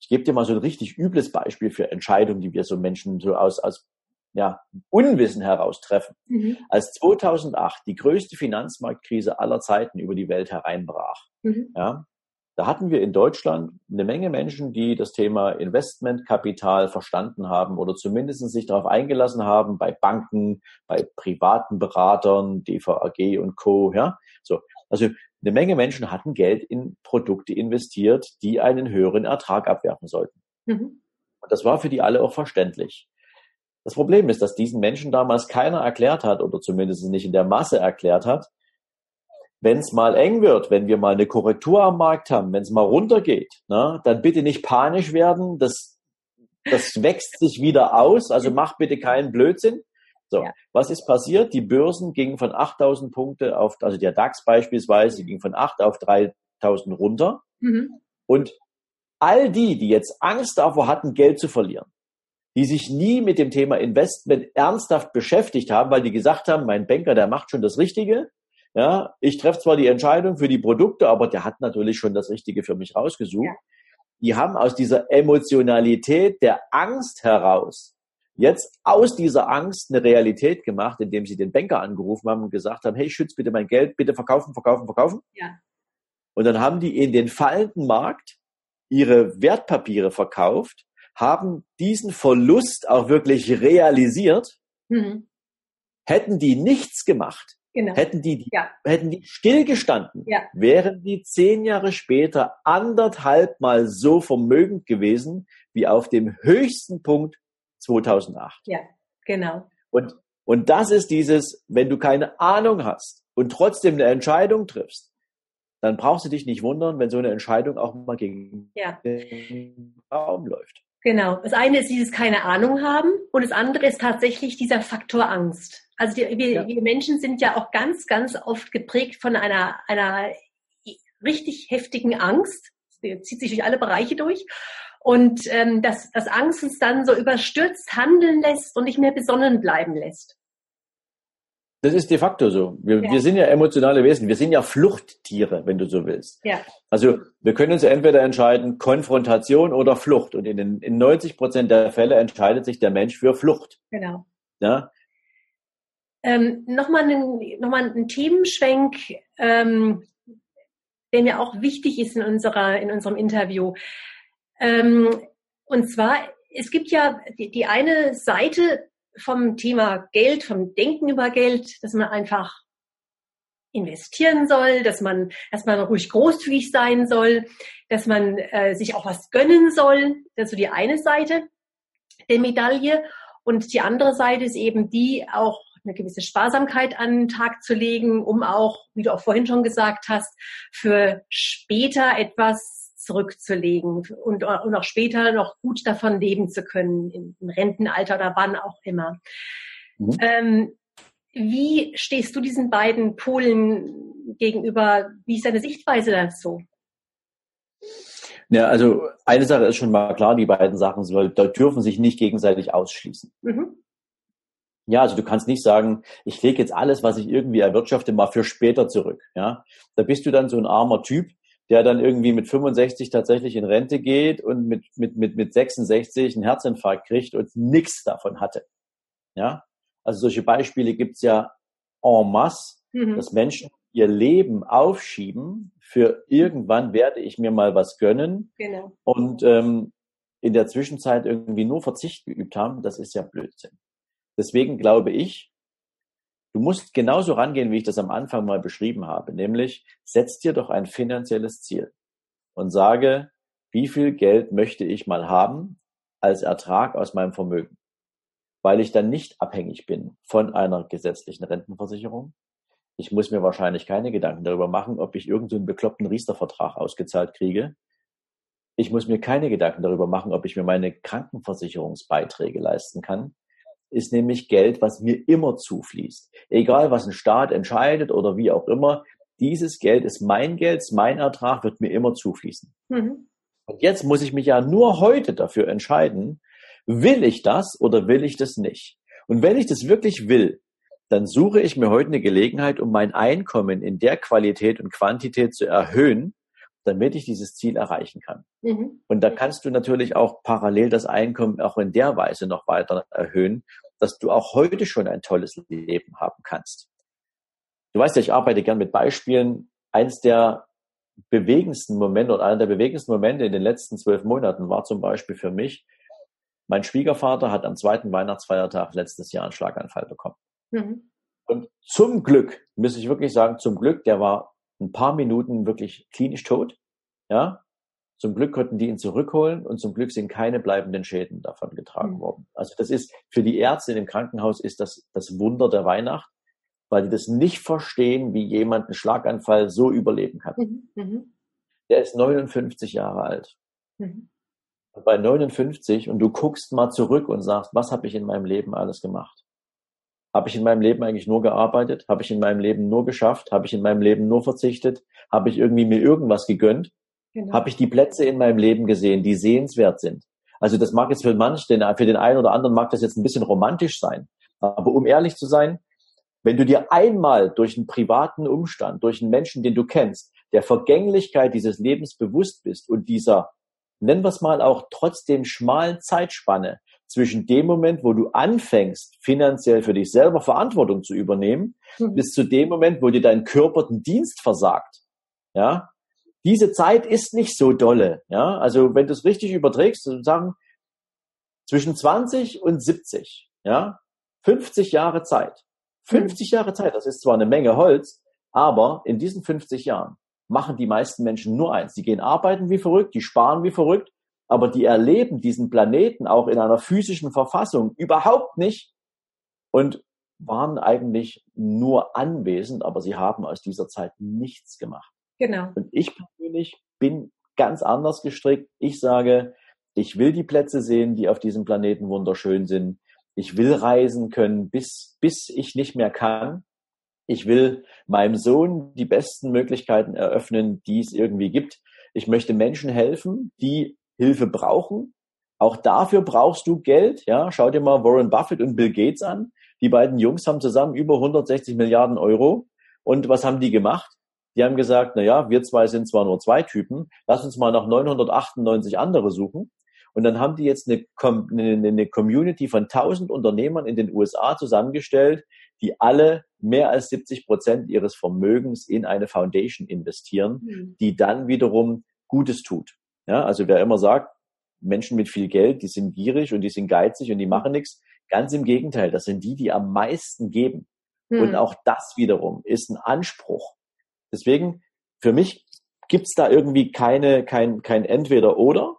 Speaker 3: Ich gebe dir mal so ein richtig übles Beispiel für Entscheidungen, die wir so Menschen so aus, aus ja, Unwissen heraus treffen. Mhm. Als 2008 die größte Finanzmarktkrise aller Zeiten über die Welt hereinbrach, mhm. ja, da hatten wir in Deutschland eine Menge Menschen, die das Thema Investmentkapital verstanden haben oder zumindest sich darauf eingelassen haben, bei Banken, bei privaten Beratern, DVAG und Co. Ja, so. Also eine Menge Menschen hatten Geld in Produkte investiert, die einen höheren Ertrag abwerfen sollten. Mhm. Und das war für die alle auch verständlich. Das Problem ist, dass diesen Menschen damals keiner erklärt hat oder zumindest nicht in der Masse erklärt hat, wenn es mal eng wird, wenn wir mal eine Korrektur am Markt haben, wenn es mal runtergeht, ne, dann bitte nicht panisch werden. Das, das wächst sich wieder aus. Also mach bitte keinen Blödsinn, So, ja. was ist passiert? Die Börsen gingen von 8000 Punkte auf, also der DAX beispielsweise, ging von 8 auf 3000 runter. Mhm. Und all die, die jetzt Angst davor hatten, Geld zu verlieren, die sich nie mit dem Thema Investment ernsthaft beschäftigt haben, weil die gesagt haben, mein Banker, der macht schon das Richtige. Ja, ich treffe zwar die Entscheidung für die Produkte, aber der hat natürlich schon das Richtige für mich rausgesucht. Ja. Die haben aus dieser Emotionalität der Angst heraus jetzt aus dieser Angst eine Realität gemacht, indem sie den Banker angerufen haben und gesagt haben, hey, schütz bitte mein Geld, bitte verkaufen, verkaufen, verkaufen. Ja. Und dann haben die in den fallenden Markt ihre Wertpapiere verkauft, haben diesen Verlust auch wirklich realisiert. Mhm. Hätten die nichts gemacht, genau. hätten die, ja. hätten die stillgestanden, ja. wären die zehn Jahre später anderthalb mal so vermögend gewesen wie auf dem höchsten Punkt 2008.
Speaker 2: Ja, genau.
Speaker 3: Und, und das ist dieses, wenn du keine Ahnung hast und trotzdem eine Entscheidung triffst, dann brauchst du dich nicht wundern, wenn so eine Entscheidung auch mal gegen ja. den Raum läuft.
Speaker 2: Genau. Das eine ist dieses keine Ahnung haben und das andere ist tatsächlich dieser Faktor Angst. Also die, wir, ja. wir Menschen sind ja auch ganz, ganz oft geprägt von einer, einer richtig heftigen Angst. Das zieht sich durch alle Bereiche durch. Und ähm, dass, dass Angst uns dann so überstürzt handeln lässt und nicht mehr besonnen bleiben lässt.
Speaker 3: Das ist de facto so. Wir, ja. wir sind ja emotionale Wesen. Wir sind ja Fluchttiere, wenn du so willst. Ja. Also wir können uns entweder entscheiden, Konfrontation oder Flucht. Und in, den, in 90 Prozent der Fälle entscheidet sich der Mensch für Flucht.
Speaker 2: Genau. Ja. Ähm, Nochmal ein, noch mal ein Themenschwenk, ähm, der mir auch wichtig ist in, unserer, in unserem Interview. Ähm, und zwar, es gibt ja die, die eine Seite vom Thema Geld, vom Denken über Geld, dass man einfach investieren soll, dass man, man ruhig großzügig sein soll, dass man äh, sich auch was gönnen soll. Das ist so die eine Seite der Medaille. Und die andere Seite ist eben die, auch eine gewisse Sparsamkeit an den Tag zu legen, um auch, wie du auch vorhin schon gesagt hast, für später etwas zurückzulegen und, und auch später noch gut davon leben zu können, im, Rentenalter oder wann auch immer. Mhm. Ähm, wie stehst du diesen beiden Polen gegenüber? Wie ist deine Sichtweise dazu?
Speaker 3: Ja, also eine Sache ist schon mal klar, die beiden Sachen da dürfen sich nicht gegenseitig ausschließen. Mhm. Ja, also du kannst nicht sagen, ich lege jetzt alles, was ich irgendwie erwirtschafte, mal für später zurück. Ja, da bist du dann so ein armer Typ, der dann irgendwie mit 65 tatsächlich in Rente geht und mit, mit, mit, mit 66 einen Herzinfarkt kriegt und nichts davon hatte. Ja, also solche Beispiele gibt's ja en masse, mhm. dass Menschen ihr Leben aufschieben für irgendwann werde ich mir mal was gönnen genau. und ähm, in der Zwischenzeit irgendwie nur Verzicht geübt haben, das ist ja Blödsinn. Deswegen glaube ich, Du musst genauso rangehen, wie ich das am Anfang mal beschrieben habe, nämlich setz dir doch ein finanzielles Ziel und sage, wie viel Geld möchte ich mal haben als Ertrag aus meinem Vermögen, weil ich dann nicht abhängig bin von einer gesetzlichen Rentenversicherung. Ich muss mir wahrscheinlich keine Gedanken darüber machen, ob ich irgendeinen bekloppten Riester-Vertrag ausgezahlt kriege. Ich muss mir keine Gedanken darüber machen, ob ich mir meine Krankenversicherungsbeiträge leisten kann ist nämlich Geld, was mir immer zufließt. Egal, was ein Staat entscheidet oder wie auch immer, dieses Geld ist mein Geld, mein Ertrag wird mir immer zufließen. Mhm. Und jetzt muss ich mich ja nur heute dafür entscheiden, will ich das oder will ich das nicht? Und wenn ich das wirklich will, dann suche ich mir heute eine Gelegenheit, um mein Einkommen in der Qualität und Quantität zu erhöhen, damit ich dieses Ziel erreichen kann. Mhm. Und da kannst du natürlich auch parallel das Einkommen auch in der Weise noch weiter erhöhen, dass du auch heute schon ein tolles Leben haben kannst. Du weißt ja, ich arbeite gern mit Beispielen. Eins der bewegendsten Momente oder einer der bewegendsten Momente in den letzten zwölf Monaten war zum Beispiel für mich, mein Schwiegervater hat am zweiten Weihnachtsfeiertag letztes Jahr einen Schlaganfall bekommen. Mhm. Und zum Glück, muss ich wirklich sagen, zum Glück, der war ein paar Minuten wirklich klinisch tot. Ja, zum Glück konnten die ihn zurückholen und zum Glück sind keine bleibenden Schäden davon getragen mhm. worden. Also das ist für die Ärzte im Krankenhaus ist das das Wunder der Weihnacht, weil die das nicht verstehen, wie jemand einen Schlaganfall so überleben kann. Mhm. mhm. Der ist 59 Jahre alt. Mhm. Bei 59 und du guckst mal zurück und sagst, was habe ich in meinem Leben alles gemacht? Habe ich in meinem Leben eigentlich nur gearbeitet? Habe ich in meinem Leben nur geschafft? Habe ich in meinem Leben nur verzichtet? Habe ich irgendwie mir irgendwas gegönnt? Genau. Habe ich die Plätze in meinem Leben gesehen, die sehenswert sind? Also das mag jetzt für manch, für den einen oder anderen mag das jetzt ein bisschen romantisch sein. Aber um ehrlich zu sein, wenn du dir einmal durch einen privaten Umstand, durch einen Menschen, den du kennst, der Vergänglichkeit dieses Lebens bewusst bist und dieser, nennen wir es mal auch trotzdem schmalen Zeitspanne zwischen dem Moment, wo du anfängst, finanziell für dich selber Verantwortung zu übernehmen, mhm. bis zu dem Moment, wo dir dein Körper den Dienst versagt. Ja, diese Zeit ist nicht so dolle. Ja, also wenn du es richtig überträgst, sagen zwischen 20 und 70, ja, 50 Jahre Zeit. 50 mhm. Jahre Zeit, das ist zwar eine Menge Holz, aber in diesen 50 Jahren machen die meisten Menschen nur eins. Die gehen arbeiten wie verrückt, die sparen wie verrückt, aber die erleben diesen Planeten auch in einer physischen Verfassung überhaupt nicht und waren eigentlich nur anwesend, aber sie haben aus dieser Zeit nichts gemacht.
Speaker 2: Genau.
Speaker 3: Und ich persönlich bin ganz anders gestrickt. Ich sage, ich will die Plätze sehen, die auf diesem Planeten wunderschön sind. Ich will reisen können, bis, bis ich nicht mehr kann. Ich will meinem Sohn die besten Möglichkeiten eröffnen, die es irgendwie gibt. Ich möchte Menschen helfen, die Hilfe brauchen. Auch dafür brauchst du Geld. Ja, schau dir mal Warren Buffett und Bill Gates an. Die beiden Jungs haben zusammen über 160 Milliarden Euro. Und was haben die gemacht? Die haben gesagt, na ja, wir zwei sind zwar nur zwei Typen, lass uns mal noch 998 andere suchen. Und dann haben die jetzt eine, eine Community von 1000 Unternehmern in den USA zusammengestellt, die alle mehr als 70 Prozent ihres Vermögens in eine Foundation investieren, mhm. die dann wiederum Gutes tut. Ja, also wer immer sagt, Menschen mit viel Geld, die sind gierig und die sind geizig und die machen nichts. Ganz im Gegenteil, das sind die, die am meisten geben. Hm. Und auch das wiederum ist ein Anspruch. Deswegen, für mich gibt's da irgendwie keine, kein, kein Entweder-Oder,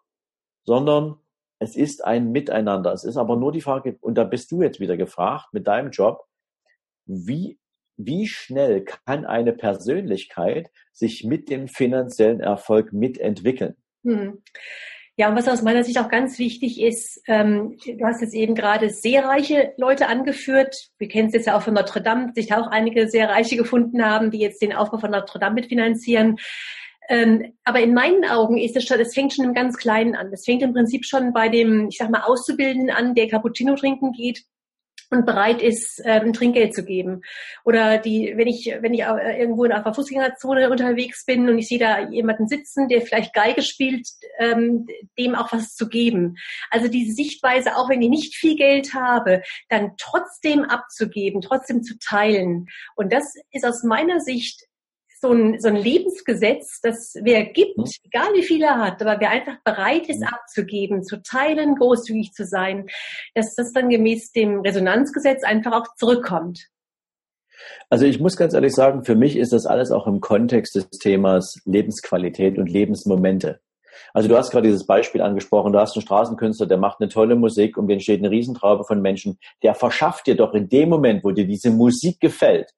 Speaker 3: sondern es ist ein Miteinander. Es ist aber nur die Frage, und da bist du jetzt wieder gefragt mit deinem Job, wie, wie schnell kann eine Persönlichkeit sich mit dem finanziellen Erfolg mitentwickeln? Hm.
Speaker 2: Ja, und was aus meiner Sicht auch ganz wichtig ist, ähm, du hast jetzt eben gerade sehr reiche Leute angeführt. Wir kennen es jetzt ja auch von Notre Dame, sich da auch einige sehr Reiche gefunden haben, die jetzt den Aufbau von Notre Dame mitfinanzieren. Ähm, aber in meinen Augen ist es schon, es fängt schon im ganz Kleinen an. Es fängt im Prinzip schon bei dem, ich sag mal, Auszubildenden an, der Cappuccino trinken geht und bereit ist, ähm, Trinkgeld zu geben. Oder die, wenn ich, wenn ich irgendwo in einer Fußgängerzone unterwegs bin und ich sehe da jemanden sitzen, der vielleicht Geige spielt, ähm, dem auch was zu geben. Also diese Sichtweise, auch wenn ich nicht viel Geld habe, dann trotzdem abzugeben, trotzdem zu teilen. Und das ist aus meiner Sicht so ein, so ein Lebensgesetz, das wer gibt, mhm. egal wie viel er hat, aber wer einfach bereit ist mhm. abzugeben, zu teilen, großzügig zu sein, dass das dann gemäß dem Resonanzgesetz einfach auch zurückkommt.
Speaker 3: Also ich muss ganz ehrlich sagen, für mich ist das alles auch im Kontext des Themas Lebensqualität und Lebensmomente. Also du hast gerade dieses Beispiel angesprochen, du hast einen Straßenkünstler, der macht eine tolle Musik und entsteht eine Riesentraube von Menschen, der verschafft dir doch in dem Moment, wo dir diese Musik gefällt,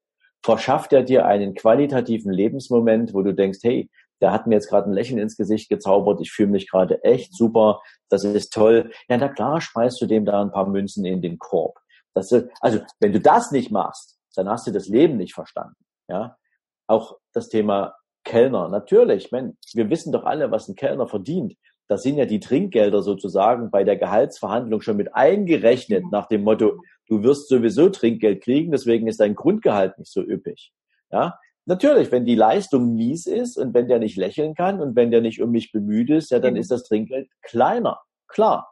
Speaker 3: verschafft er dir einen qualitativen Lebensmoment, wo du denkst, hey, der hat mir jetzt gerade ein Lächeln ins Gesicht gezaubert, ich fühle mich gerade echt super, das ist toll. Ja, na klar, schmeißt du dem da ein paar Münzen in den Korb. Das, also, wenn du das nicht machst, dann hast du das Leben nicht verstanden. Ja, auch das Thema Kellner. Natürlich, man, wir wissen doch alle, was ein Kellner verdient. Da sind ja die Trinkgelder sozusagen bei der Gehaltsverhandlung schon mit eingerechnet nach dem Motto, du wirst sowieso Trinkgeld kriegen, deswegen ist dein Grundgehalt nicht so üppig. Ja, natürlich, wenn die Leistung mies ist und wenn der nicht lächeln kann und wenn der nicht um mich bemüht ist, ja, dann mhm. ist das Trinkgeld kleiner. Klar.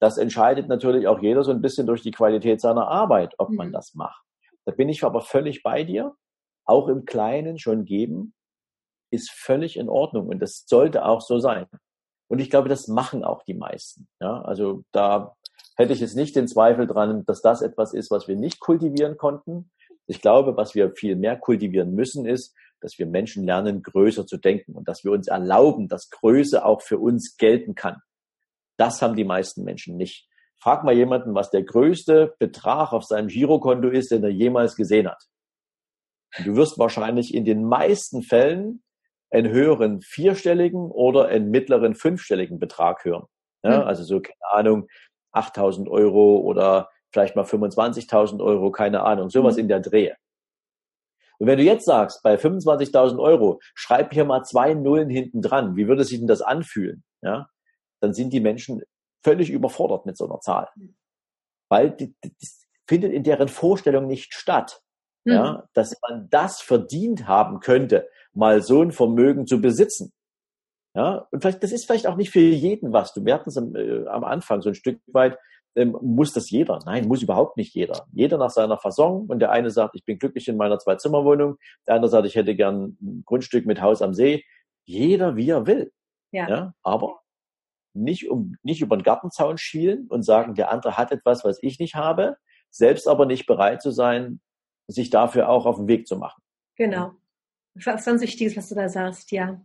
Speaker 3: Das entscheidet natürlich auch jeder so ein bisschen durch die Qualität seiner Arbeit, ob man mhm. das macht. Da bin ich aber völlig bei dir. Auch im Kleinen schon geben ist völlig in Ordnung und das sollte auch so sein. Und ich glaube, das machen auch die meisten. Ja, also da hätte ich jetzt nicht den Zweifel dran, dass das etwas ist, was wir nicht kultivieren konnten. Ich glaube, was wir viel mehr kultivieren müssen, ist, dass wir Menschen lernen, größer zu denken und dass wir uns erlauben, dass Größe auch für uns gelten kann. Das haben die meisten Menschen nicht. Frag mal jemanden, was der größte Betrag auf seinem Girokonto ist, den er jemals gesehen hat. Du wirst wahrscheinlich in den meisten Fällen einen höheren vierstelligen oder einen mittleren fünfstelligen Betrag hören. Ja, mhm. Also so, keine Ahnung, 8000 Euro oder vielleicht mal 25.000 Euro, keine Ahnung, sowas mhm. in der Drehe. Und wenn du jetzt sagst, bei 25.000 Euro, schreib hier mal zwei Nullen hinten dran, wie würde sich denn das anfühlen? Ja, dann sind die Menschen völlig überfordert mit so einer Zahl. Weil die, die, das findet in deren Vorstellung nicht statt. Mhm. Ja, dass man das verdient haben könnte, mal so ein Vermögen zu besitzen. Ja, und vielleicht, das ist vielleicht auch nicht für jeden was. Du, wir hatten es am, äh, am Anfang so ein Stück weit, ähm, muss das jeder? Nein, muss überhaupt nicht jeder. Jeder nach seiner Fasson. Und der eine sagt, ich bin glücklich in meiner Zwei-Zimmer-Wohnung. Der andere sagt, ich hätte gern ein Grundstück mit Haus am See. Jeder, wie er will. Ja. ja aber nicht, um, nicht über den Gartenzaun schielen und sagen, der andere hat etwas, was ich nicht habe, selbst aber nicht bereit zu sein, sich dafür auch auf den Weg zu machen.
Speaker 2: Genau. Was ganz Wichtiges, was du da sagst, ja.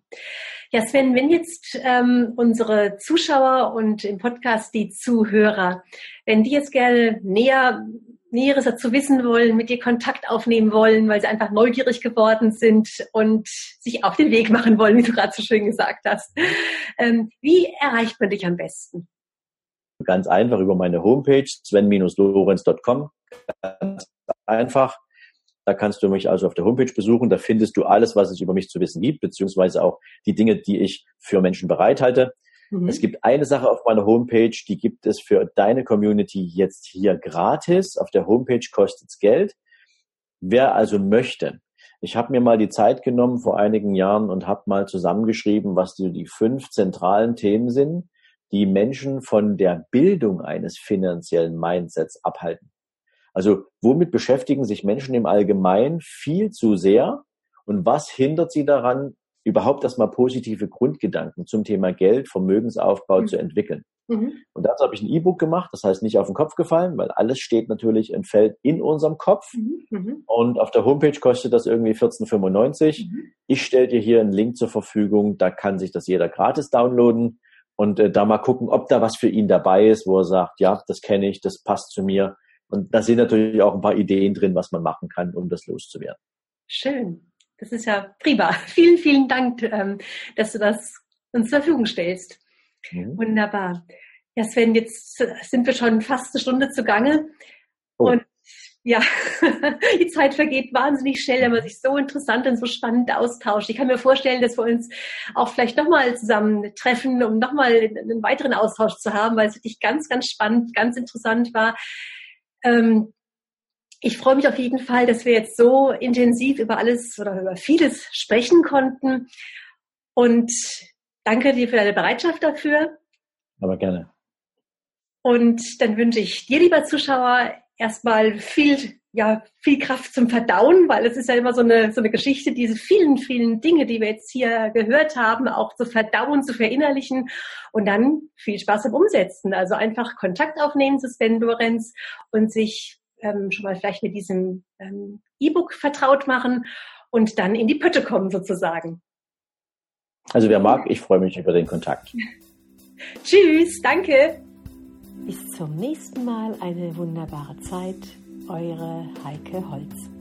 Speaker 2: Ja, Sven, wenn jetzt ähm, unsere Zuschauer und im Podcast die Zuhörer, wenn die jetzt gerne näher Näheres dazu wissen wollen, mit dir Kontakt aufnehmen wollen, weil sie einfach neugierig geworden sind und sich auf den Weg machen wollen, wie du gerade so schön gesagt hast. Ähm, wie erreicht man dich am besten?
Speaker 3: Ganz einfach über meine Homepage sven-lorenz.com. Ganz einfach. Da kannst du mich also auf der Homepage besuchen. Da findest du alles, was es über mich zu wissen gibt, beziehungsweise auch die Dinge, die ich für Menschen bereithalte. Mhm. Es gibt eine Sache auf meiner Homepage, die gibt es für deine Community jetzt hier gratis. Auf der Homepage kostet es Geld. Wer also möchte, ich habe mir mal die Zeit genommen vor einigen Jahren und habe mal zusammengeschrieben, was so die fünf zentralen Themen sind, die Menschen von der Bildung eines finanziellen Mindsets abhalten. Also womit beschäftigen sich Menschen im Allgemeinen viel zu sehr und was hindert sie daran, überhaupt erstmal positive Grundgedanken zum Thema Geld, Vermögensaufbau mhm. zu entwickeln? Mhm. Und dazu habe ich ein E-Book gemacht, das heißt nicht auf den Kopf gefallen, weil alles steht natürlich und fällt in unserem Kopf. Mhm. mhm. Und auf der Homepage kostet das irgendwie 14,95. Mhm. Ich stelle dir hier einen Link zur Verfügung, da kann sich das jeder gratis downloaden und äh, da mal gucken, ob da was für ihn dabei ist, wo er sagt, ja, das kenne ich, das passt zu mir und da sind natürlich auch ein paar Ideen drin, was man machen kann, um das loszuwerden.
Speaker 2: Schön. Das ist ja prima. Vielen, vielen Dank, ähm, dass du das uns zur Verfügung stellst. Mhm. Wunderbar. Ja, Sven, jetzt sind wir schon fast eine Stunde zugange. Oh. Und ja, die Zeit vergeht wahnsinnig schnell, wenn man sich so interessant und so spannend austauscht. Ich kann mir vorstellen, dass wir uns auch vielleicht nochmal zusammen treffen, um nochmal einen weiteren Austausch zu haben, weil es wirklich ganz, ganz spannend, ganz interessant war. Ähm, ich freue mich auf jeden Fall, dass wir jetzt so intensiv über alles oder über vieles sprechen konnten. Und danke dir für deine Bereitschaft dafür.
Speaker 3: Aber gerne.
Speaker 2: Und dann wünsche ich dir, lieber Zuschauer, erstmal viel, ja, viel Kraft zum Verdauen, weil es ist ja immer so eine, so eine Geschichte, diese vielen, vielen Dinge, die wir jetzt hier gehört haben, auch zu verdauen, zu verinnerlichen und dann viel Spaß im Umsetzen. Also einfach Kontakt aufnehmen zu Sven Lorenz und sich ähm, schon mal vielleicht mit diesem ähm, E-Book vertraut machen und dann in die Pötte kommen sozusagen.
Speaker 3: Also wer mag, ich freue mich über den Kontakt.
Speaker 2: Tschüss, danke.
Speaker 1: Bis zum nächsten Mal eine wunderbare Zeit. Eure Heike Holz.